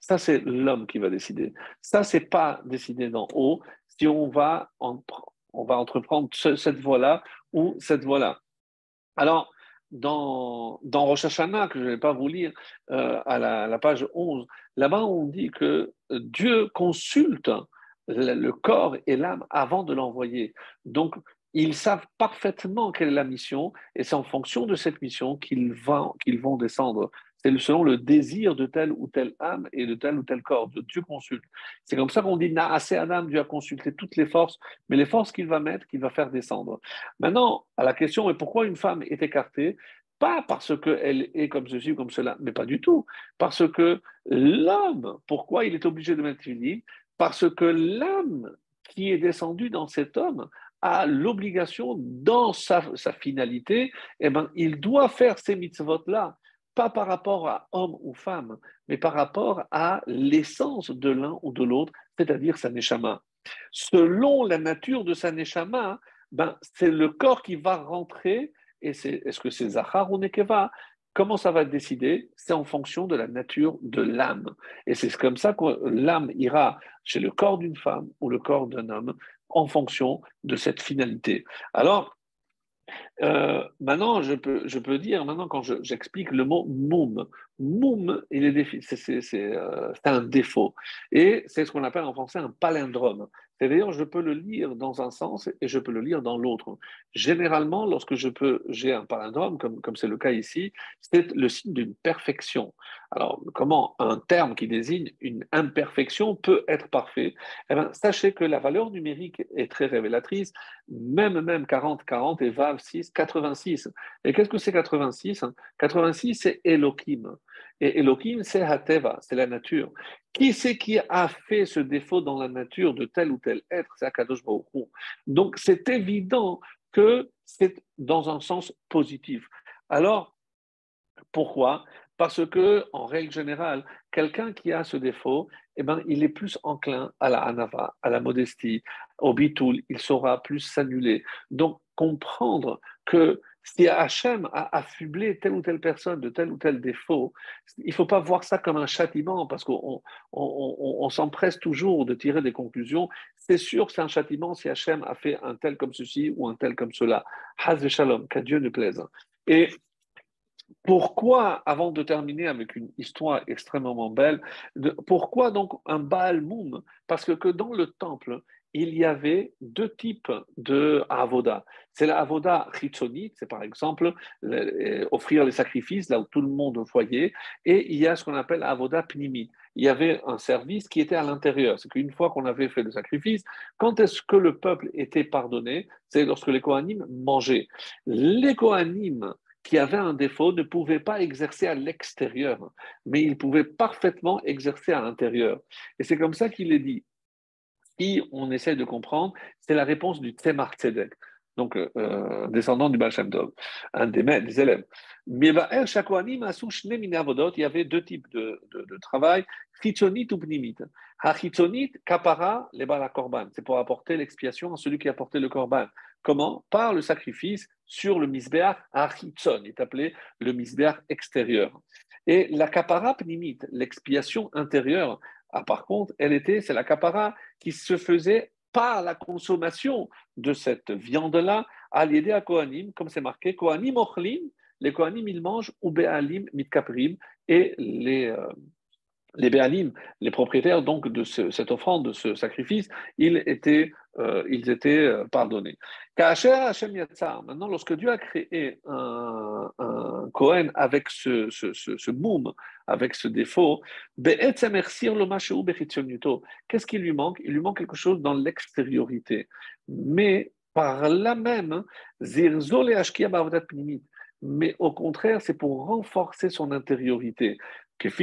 Ça, c'est l'homme qui va décider. Ça, c'est pas décidé d'en haut si on va, on va entreprendre cette voie-là ou cette voie-là. Alors, dans, Rosh Hashanah, que je ne vais pas vous lire, euh, à la, page 11, là-bas, on dit que Dieu consulte le, corps et l'âme avant de l'envoyer. Donc, ils savent parfaitement quelle est la mission, et c'est en fonction de cette mission qu'ils vont, qu'ils vont descendre. C'est selon le désir de telle ou telle âme et de tel ou tel corps. Dieu consulte. C'est comme ça qu'on dit assez Adam, Dieu a consulté toutes les forces, mais les forces qu'il va mettre, qu'il va faire descendre. Maintenant, à la question est pourquoi une femme est écartée? Pas parce qu'elle est comme ceci ou comme cela, mais pas du tout. Parce que l'homme, pourquoi il est obligé de mettre une Parce que l'âme qui est descendue dans cet homme a l'obligation, dans sa, finalité, eh ben, il doit faire ces mitzvot-là pas par rapport à homme ou femme, mais par rapport à l'essence de l'un ou de l'autre, c'est-à-dire sa neshama. Selon la nature de sa neshama, ben, c'est le corps qui va rentrer, et c'est, est-ce que c'est Zachar ou Nekeva? Comment ça va décidé? C'est en fonction de la nature de l'âme. Et c'est comme ça que l'âme ira chez le corps d'une femme ou le corps d'un homme en fonction de cette finalité. Alors, euh, maintenant, je peux, dire, maintenant, quand j'explique le mot moum, moum, c'est euh, un défaut. Et c'est ce qu'on appelle en français un palindrome. C'est-à-dire, je peux le lire dans un sens et je peux le lire dans l'autre. Généralement, lorsque je peux, j'ai un palindrome, comme c'est le cas ici, c'est le signe d'une perfection. Alors, comment un terme qui désigne une imperfection peut être parfait? Eh bien, Sachez que la valeur numérique est très révélatrice, même, même 40, 40 et VAV 6, 86. Et qu'est-ce que c'est 86 86, c'est Elohim. Et Elohim, c'est Hateva, c'est la nature. Qui c'est qui a fait ce défaut dans la nature de tel ou tel être? C'est Akadosh Donc, c'est évident que c'est dans un sens positif. Alors, pourquoi? Parce que, en règle générale, quelqu'un qui a ce défaut, eh ben, il est plus enclin à la anava, à la modestie, au bitoul, il saura plus s'annuler. Donc, comprendre que si Hachem a affublé telle ou telle personne de tel ou tel défaut, il ne faut pas voir ça comme un châtiment, parce qu'on on, s'empresse toujours de tirer des conclusions. C'est sûr que c'est un châtiment si Hachem a fait un tel comme ceci ou un tel comme cela. Haz shalom, qu'à Dieu ne plaise. Et pourquoi, avant de terminer avec une histoire extrêmement belle, pourquoi donc un Baal Moum Parce que, dans le temple, il y avait deux types de avoda. C'est la avoda c'est par exemple euh, offrir les sacrifices là où tout le monde voyait, et il y a ce qu'on appelle avoda pnimite. Il y avait un service qui était à l'intérieur. C'est qu'une fois qu'on avait fait le sacrifice, quand est-ce que le peuple était pardonné? C'est lorsque les Kohanim mangeaient. Les Kohanim qui avaient un défaut ne pouvaient pas exercer à l'extérieur, mais ils pouvaient parfaitement exercer à l'intérieur. Et c'est comme ça qu'il est dit si on essaie de comprendre, c'est la réponse du Tzemar Tzedek, donc euh, descendant du Baal Tov, un des, maîtres, des élèves. il y avait deux types de, travail, chitzonit ou pnimit. Kapara, les korban, c'est pour apporter l'expiation à celui qui a porté le korban. Comment? Par le sacrifice sur le misbeach ha-chitzon, il est appelé le misbeach extérieur. Et la kapara pnimit, l'expiation intérieure, ah, par contre, elle était, c'est la capara qui se faisait par la consommation de cette viande-là à l'aider à Kohanim, comme c'est marqué, Kohanim ochlim, les Kohanim ils mangent, ou Be'alim mitkaprim, et les, euh, les Béalim, les propriétaires donc de cette offrande, de ce sacrifice, ils étaient, euh, ils étaient euh, pardonnés. Maintenant, lorsque Dieu a créé un, un Kohen avec ce, ce, ce, boom, avec ce défaut, qu'est-ce qui lui manque? Il lui manque quelque chose dans l'extériorité. Mais par là même, mais au contraire, c'est pour renforcer son intériorité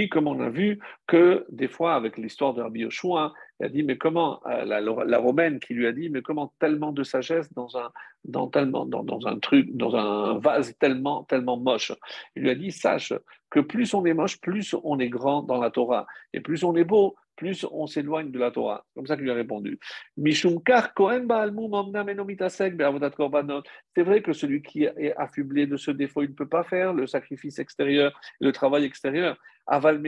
comme on a vu que des fois, avec l'histoire de Rabbi Yoshua, il a dit, mais comment, euh, la, romaine qui lui a dit, mais comment tellement de sagesse dans un, dans tellement, dans, un truc, dans un vase tellement, tellement moche. Il lui a dit, sache que plus on est moche, plus on est grand dans la Torah. Et plus on est beau, plus on s'éloigne de la Torah. Comme ça qu'il lui a répondu. C'est vrai que celui qui est affublé de ce défaut, il ne peut pas faire le sacrifice extérieur, le travail extérieur. Mais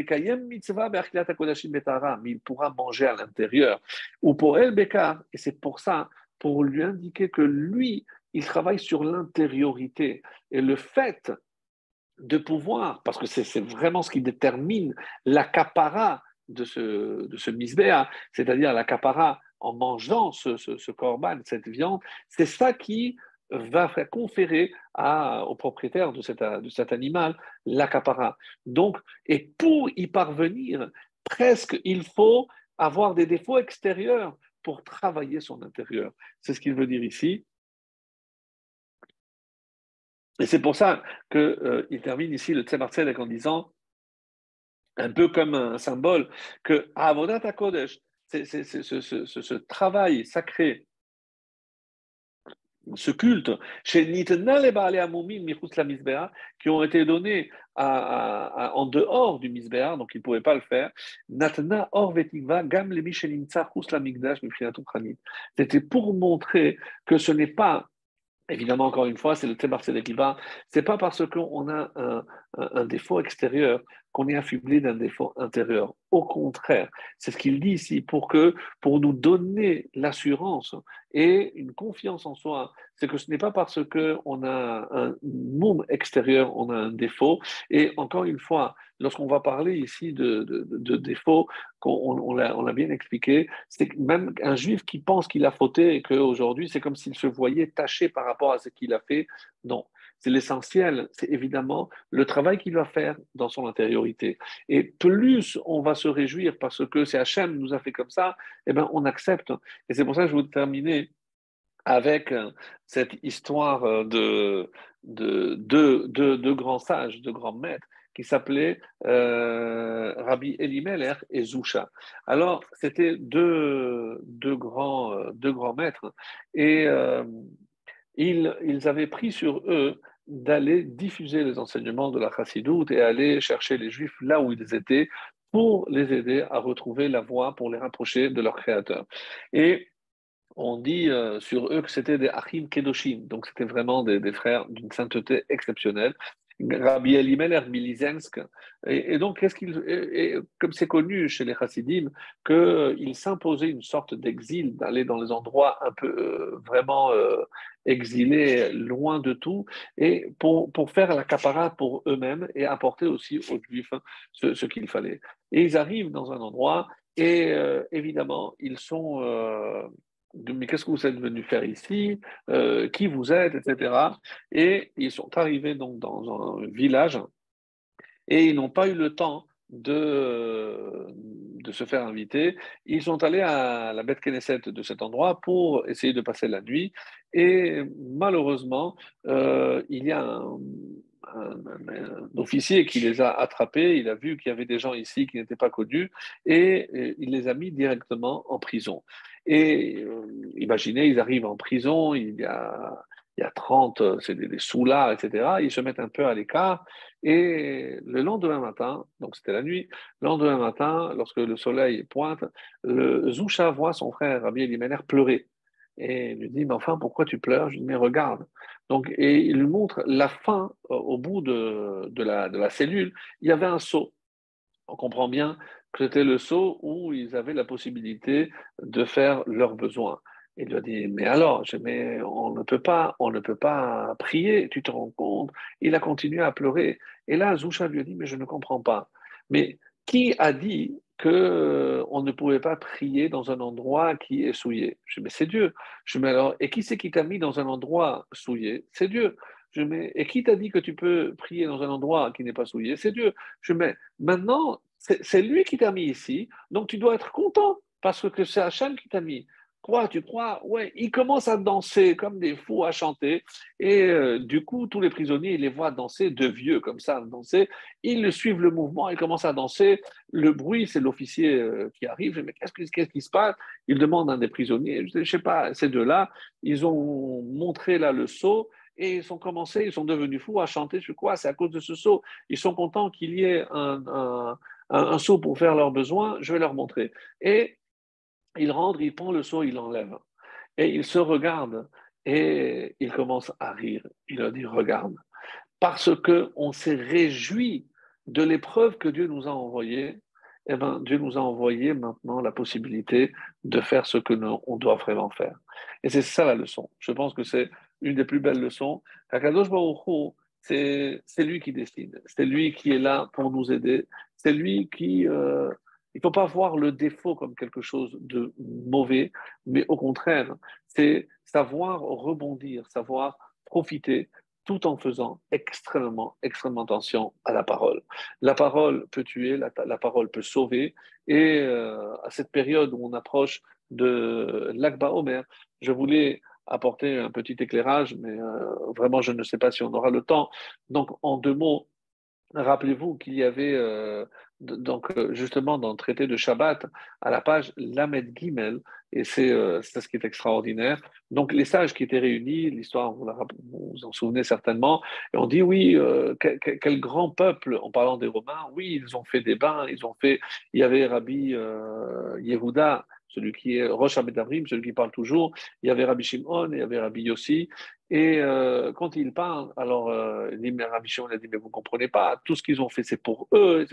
il pourra manger à l'intérieur. Ou pour El Bekar, et c'est pour ça, pour lui indiquer que lui, il travaille sur l'intériorité. Et le fait de pouvoir, parce que c'est vraiment ce qui détermine l'accaparat de ce, de ce misbéa, c'est-à-dire l'accaparat en mangeant ce, ce, corban, cette viande, c'est ça qui va conférer à, au propriétaire de, cet, de cet animal l'accaparat. Donc, et pour y parvenir, presque il faut avoir des défauts extérieurs pour travailler son intérieur. C'est ce qu'il veut dire ici. Et c'est pour ça qu'il euh, termine ici le Tzemar en disant, un peu comme un symbole, que Avodat HaKodesh, c'est ce, travail sacré, ce culte, chez Nitna les la qui ont été donnés en dehors du Misbéa, donc ils ne pouvaient pas le faire. Le C'était pour montrer que ce n'est pas Évidemment, encore une fois, c'est le Tebar Ce C'est pas parce qu'on a un, défaut extérieur qu'on est affublé d'un défaut intérieur. Au contraire, c'est ce qu'il dit ici pour que, pour nous donner l'assurance et une confiance en soi. C'est que ce n'est pas parce qu'on a un monde extérieur, on a un défaut. Et encore une fois, lorsqu'on va parler ici de, de, défauts, on, on l'a bien expliqué, c'est même un juif qui pense qu'il a fauté et qu'aujourd'hui c'est comme s'il se voyait taché par rapport à ce qu'il a fait. Non, c'est l'essentiel, c'est évidemment le travail qu'il va faire dans son intériorité. Et plus on va se réjouir parce que c'est Hachem nous a fait comme ça, eh bien on accepte. Et c'est pour ça que je veux terminer avec euh, cette histoire euh, de deux de, de, grands sages, de grands maîtres, qui s'appelaient euh, Rabbi Elimelech et Zousha. Alors, c'était deux, grands, deux grands maîtres, et ils, avaient pris sur eux d'aller diffuser les enseignements de la chassidoute et aller chercher les juifs là où ils étaient pour les aider à retrouver la voie, pour les rapprocher de leur créateur. Et on dit euh, sur eux que c'était des Achim Kedoshim, donc c'était vraiment des frères d'une sainteté exceptionnelle. Rabbi Elimelech Milizensk. Et, donc, qu'est-ce qu'il, comme c'est connu chez les Chassidim, qu'il s'imposait une sorte d'exil, d'aller dans les endroits un peu euh, vraiment euh, exilés, loin de tout, et pour, pour faire l'accaparat pour eux-mêmes et apporter aussi aux Juifs ce, qu'il fallait. Et ils arrivent dans un endroit, et euh, évidemment, ils sont mais qu'est-ce que vous êtes venu faire ici, euh, qui vous êtes, etc. Et ils sont arrivés donc dans un village et ils n'ont pas eu le temps de, de se faire inviter. Ils sont allés à la bête Knesset de cet endroit pour essayer de passer la nuit et malheureusement, euh, il y a un, officier qui les a attrapés, il a vu qu'il y avait des gens ici qui n'étaient pas connus et, et il les a mis directement en prison. Et euh, imaginez, ils arrivent en prison, il y a, il y a 30, c'est des, sous-là, etc. Ils se mettent un peu à l'écart. Et le lendemain matin, donc c'était la nuit, le lendemain matin, lorsque le soleil pointe, le Zoucha voit son frère Rabbi Elimelech pleurer. Et il lui dit, mais enfin, pourquoi tu pleures? Je lui dis, mais regarde. Donc, et il lui montre la fin, euh, au bout de, de, la, de la cellule, il y avait un seau. On comprend bien c'était le seau où ils avaient la possibilité de faire leurs besoins. Il lui a dit, mais alors, mais on ne peut pas, on ne peut pas prier, tu te rends compte Il a continué à pleurer. Et là, Zoucha lui a dit, mais je ne comprends pas. Mais qui a dit qu'on euh, ne pouvait pas prier dans un endroit qui est souillé? Je dis, mais c'est Dieu. Je mais alors, et qui c'est qui t'a mis dans un endroit souillé? C'est Dieu. Je mets, et qui t'a dit que tu peux prier dans un endroit qui n'est pas souillé C'est Dieu. Je mets, maintenant, c'est lui qui t'a mis ici, donc tu dois être content parce que c'est Hachem qui t'a mis. Quoi, tu crois? Ouais, ils commencent à danser comme des fous, à chanter. Et euh, du coup, tous les prisonniers, ils les voient danser, de vieux comme ça, danser. Ils suivent le mouvement, ils commencent à danser. Le bruit, c'est l'officier euh, qui arrive. Mais qu'est-ce, qui se passe? Il demande à un des prisonniers. Je ne sais pas, ces deux-là, ils ont montré là le saut et ils ont commencé, ils sont devenus fous à chanter. Je quoi? C'est à cause de ce saut. Ils sont contents qu'il y ait un un, seau pour faire leurs besoins, je vais leur montrer. Et il rentre, il prend le seau, il l'enlève. Et il se regarde et il commence à rire. Il leur dit, regarde, parce qu'on s'est réjoui de l'épreuve que Dieu nous a envoyée, eh ben, Dieu nous a envoyé maintenant la possibilité de faire ce que nous, on doit vraiment faire. Et c'est ça la leçon. Je pense que c'est une des plus belles leçons. Akadosh Baruch c'est lui qui décide. C'est lui qui est là pour nous aider. C'est lui qui... Euh, il ne faut pas voir le défaut comme quelque chose de mauvais, mais au contraire, c'est savoir rebondir, savoir profiter tout en faisant extrêmement, extrêmement attention à la parole. La parole peut tuer, la, parole peut sauver. Et euh, à cette période où on approche de l'Akba Omer, je voulais apporter un petit éclairage, mais euh, vraiment, je ne sais pas si on aura le temps. Donc, en deux mots, rappelez-vous qu'il y avait euh, donc euh, justement dans le traité de Shabbat, à la page Lamed Gimel, et euh, c'est ce qui est extraordinaire. Donc les sages qui étaient réunis, l'histoire, vous vous en souvenez certainement, et on dit oui, euh, quel, grand peuple, en parlant des Romains, oui, ils ont fait des bains, ils ont fait, il y avait Rabbi Yehuda, celui qui est Rosh Abedavrim, celui qui parle toujours, il y avait Rabbi Shimon, il y avait Rabbi Yossi, et euh, quand il parle, alors euh, il dit, mais Rabbi Shimon a dit, mais vous ne comprenez pas, tout ce qu'ils ont fait, c'est pour eux.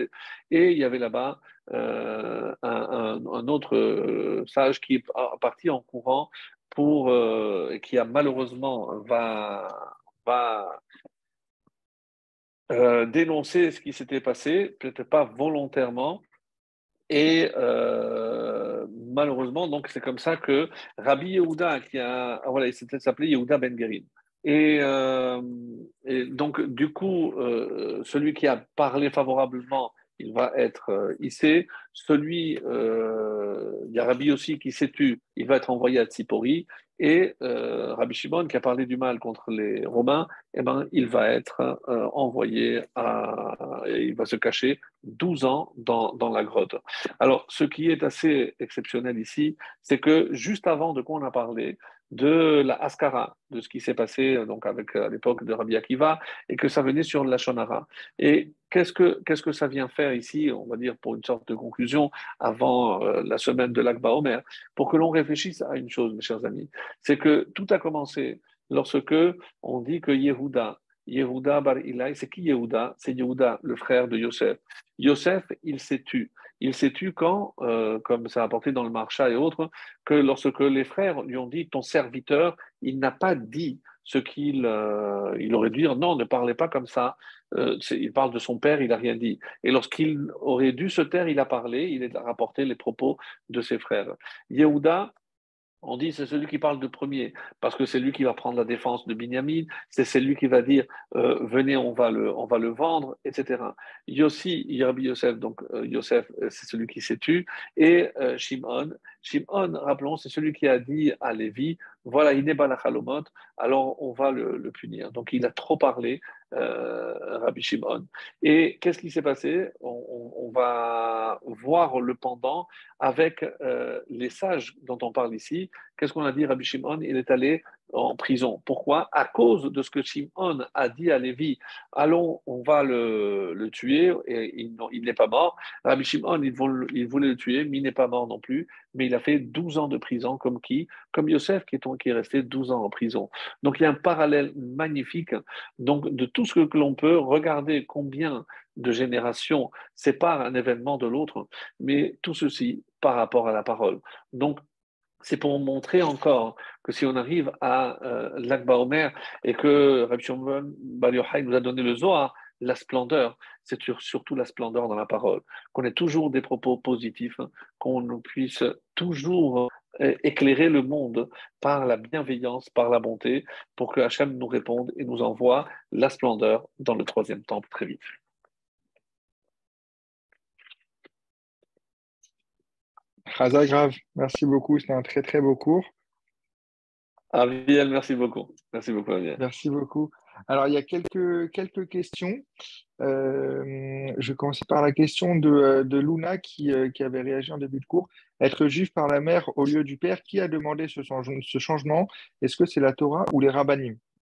Et il y avait là-bas euh, un, un, autre sage qui est parti en courant pour, qui a malheureusement va, va dénoncer ce qui s'était passé, peut-être pas volontairement, et euh, malheureusement, donc c'est comme ça que Rabbi Yehuda, qui a, ah, voilà, il s'appelait Yehuda Ben Gerin. Et, euh, donc, du coup, euh, celui qui a parlé favorablement, il va être hissé. Celui, il y a Rabbi aussi qui s'est tu, il va être envoyé à Tsipori. Et euh, Rabbi Shimon, qui a parlé du mal contre les Romains, eh ben, il va être euh, envoyé à. Il va se cacher 12 ans dans, dans, la grotte. Alors, ce qui est assez exceptionnel ici, c'est que juste avant de quoi on a parlé, de la Askara, de ce qui s'est passé donc avec à l'époque de Rabbi Akiva, et que ça venait sur la Shonara. Et qu'est-ce que, qu'est-ce que ça vient faire ici, on va dire pour une sorte de conclusion, avant euh, la semaine de l'Akba Omer, pour que l'on réfléchisse à une chose, mes chers amis, c'est que tout a commencé lorsque on dit que Yehuda, Yehuda bar Ilai, c'est qui Yehuda? C'est Yehuda, le frère de Yosef. Yosef, il s'est tu. Il s'est tu quand, euh, comme ça a apporté dans le Marcha et autres, que lorsque les frères lui ont dit ton serviteur, il n'a pas dit ce qu'il euh, aurait dû dire. Non, ne parlez pas comme ça. Euh, il parle de son père, il n'a rien dit. Et lorsqu'il aurait dû se taire, il a parlé, il a rapporté les propos de ses frères. Yehuda, on dit c'est celui qui parle de premier, parce que c'est lui qui va prendre la défense de Binyamin, c'est celui qui va dire euh, venez, on va, le, vendre, etc. Yossi, Yerbi Yosef, donc euh, Yosef, euh, c'est celui qui s'est tué, et Shimon, Shimon, rappelons, c'est celui qui a dit à Lévi voilà, il n'est pas la chalomot, alors on va le, punir. Donc il a trop parlé, euh, Rabbi Shimon. Et qu'est-ce qui s'est passé? On, va voir le pendant avec euh, les sages dont on parle ici. Qu'est-ce qu'on a dit? Rabbi Shimon Il est allé en prison. Pourquoi? À cause de ce que Shimon a dit à Lévi, allons, on va le, tuer, et il, n'est pas mort. Rabbi Shimon, il, voulait le tuer, mais il n'est pas mort non plus, mais il a fait 12 ans de prison, comme qui? Comme Yosef, qui est, qui est resté 12 ans en prison. Donc il y a un parallèle magnifique donc, de tout ce que l'on peut regarder combien de générations séparent un événement de l'autre, mais tout ceci par rapport à la parole. Donc c'est pour montrer encore que si on arrive à euh, l'Akba Omer et que Rabbi Shimon nous a donné le Zohar, la splendeur, c'est surtout la splendeur dans la parole, qu'on ait toujours des propos positifs, qu'on puisse toujours euh, éclairer le monde par la bienveillance, par la bonté, pour que Hachem nous réponde et nous envoie la splendeur dans le troisième temple très vite. Grave, merci beaucoup, c'était un très très beau cours. Aviel, merci beaucoup. Merci beaucoup, Merci beaucoup. Alors, il y a quelques, quelques questions. Euh, je vais commencer par la question de, de Luna qui, euh, qui, avait réagi en début de cours. Être juif par la mère au lieu du père, qui a demandé ce, ce changement? Est-ce que c'est la Torah ou les rabbinim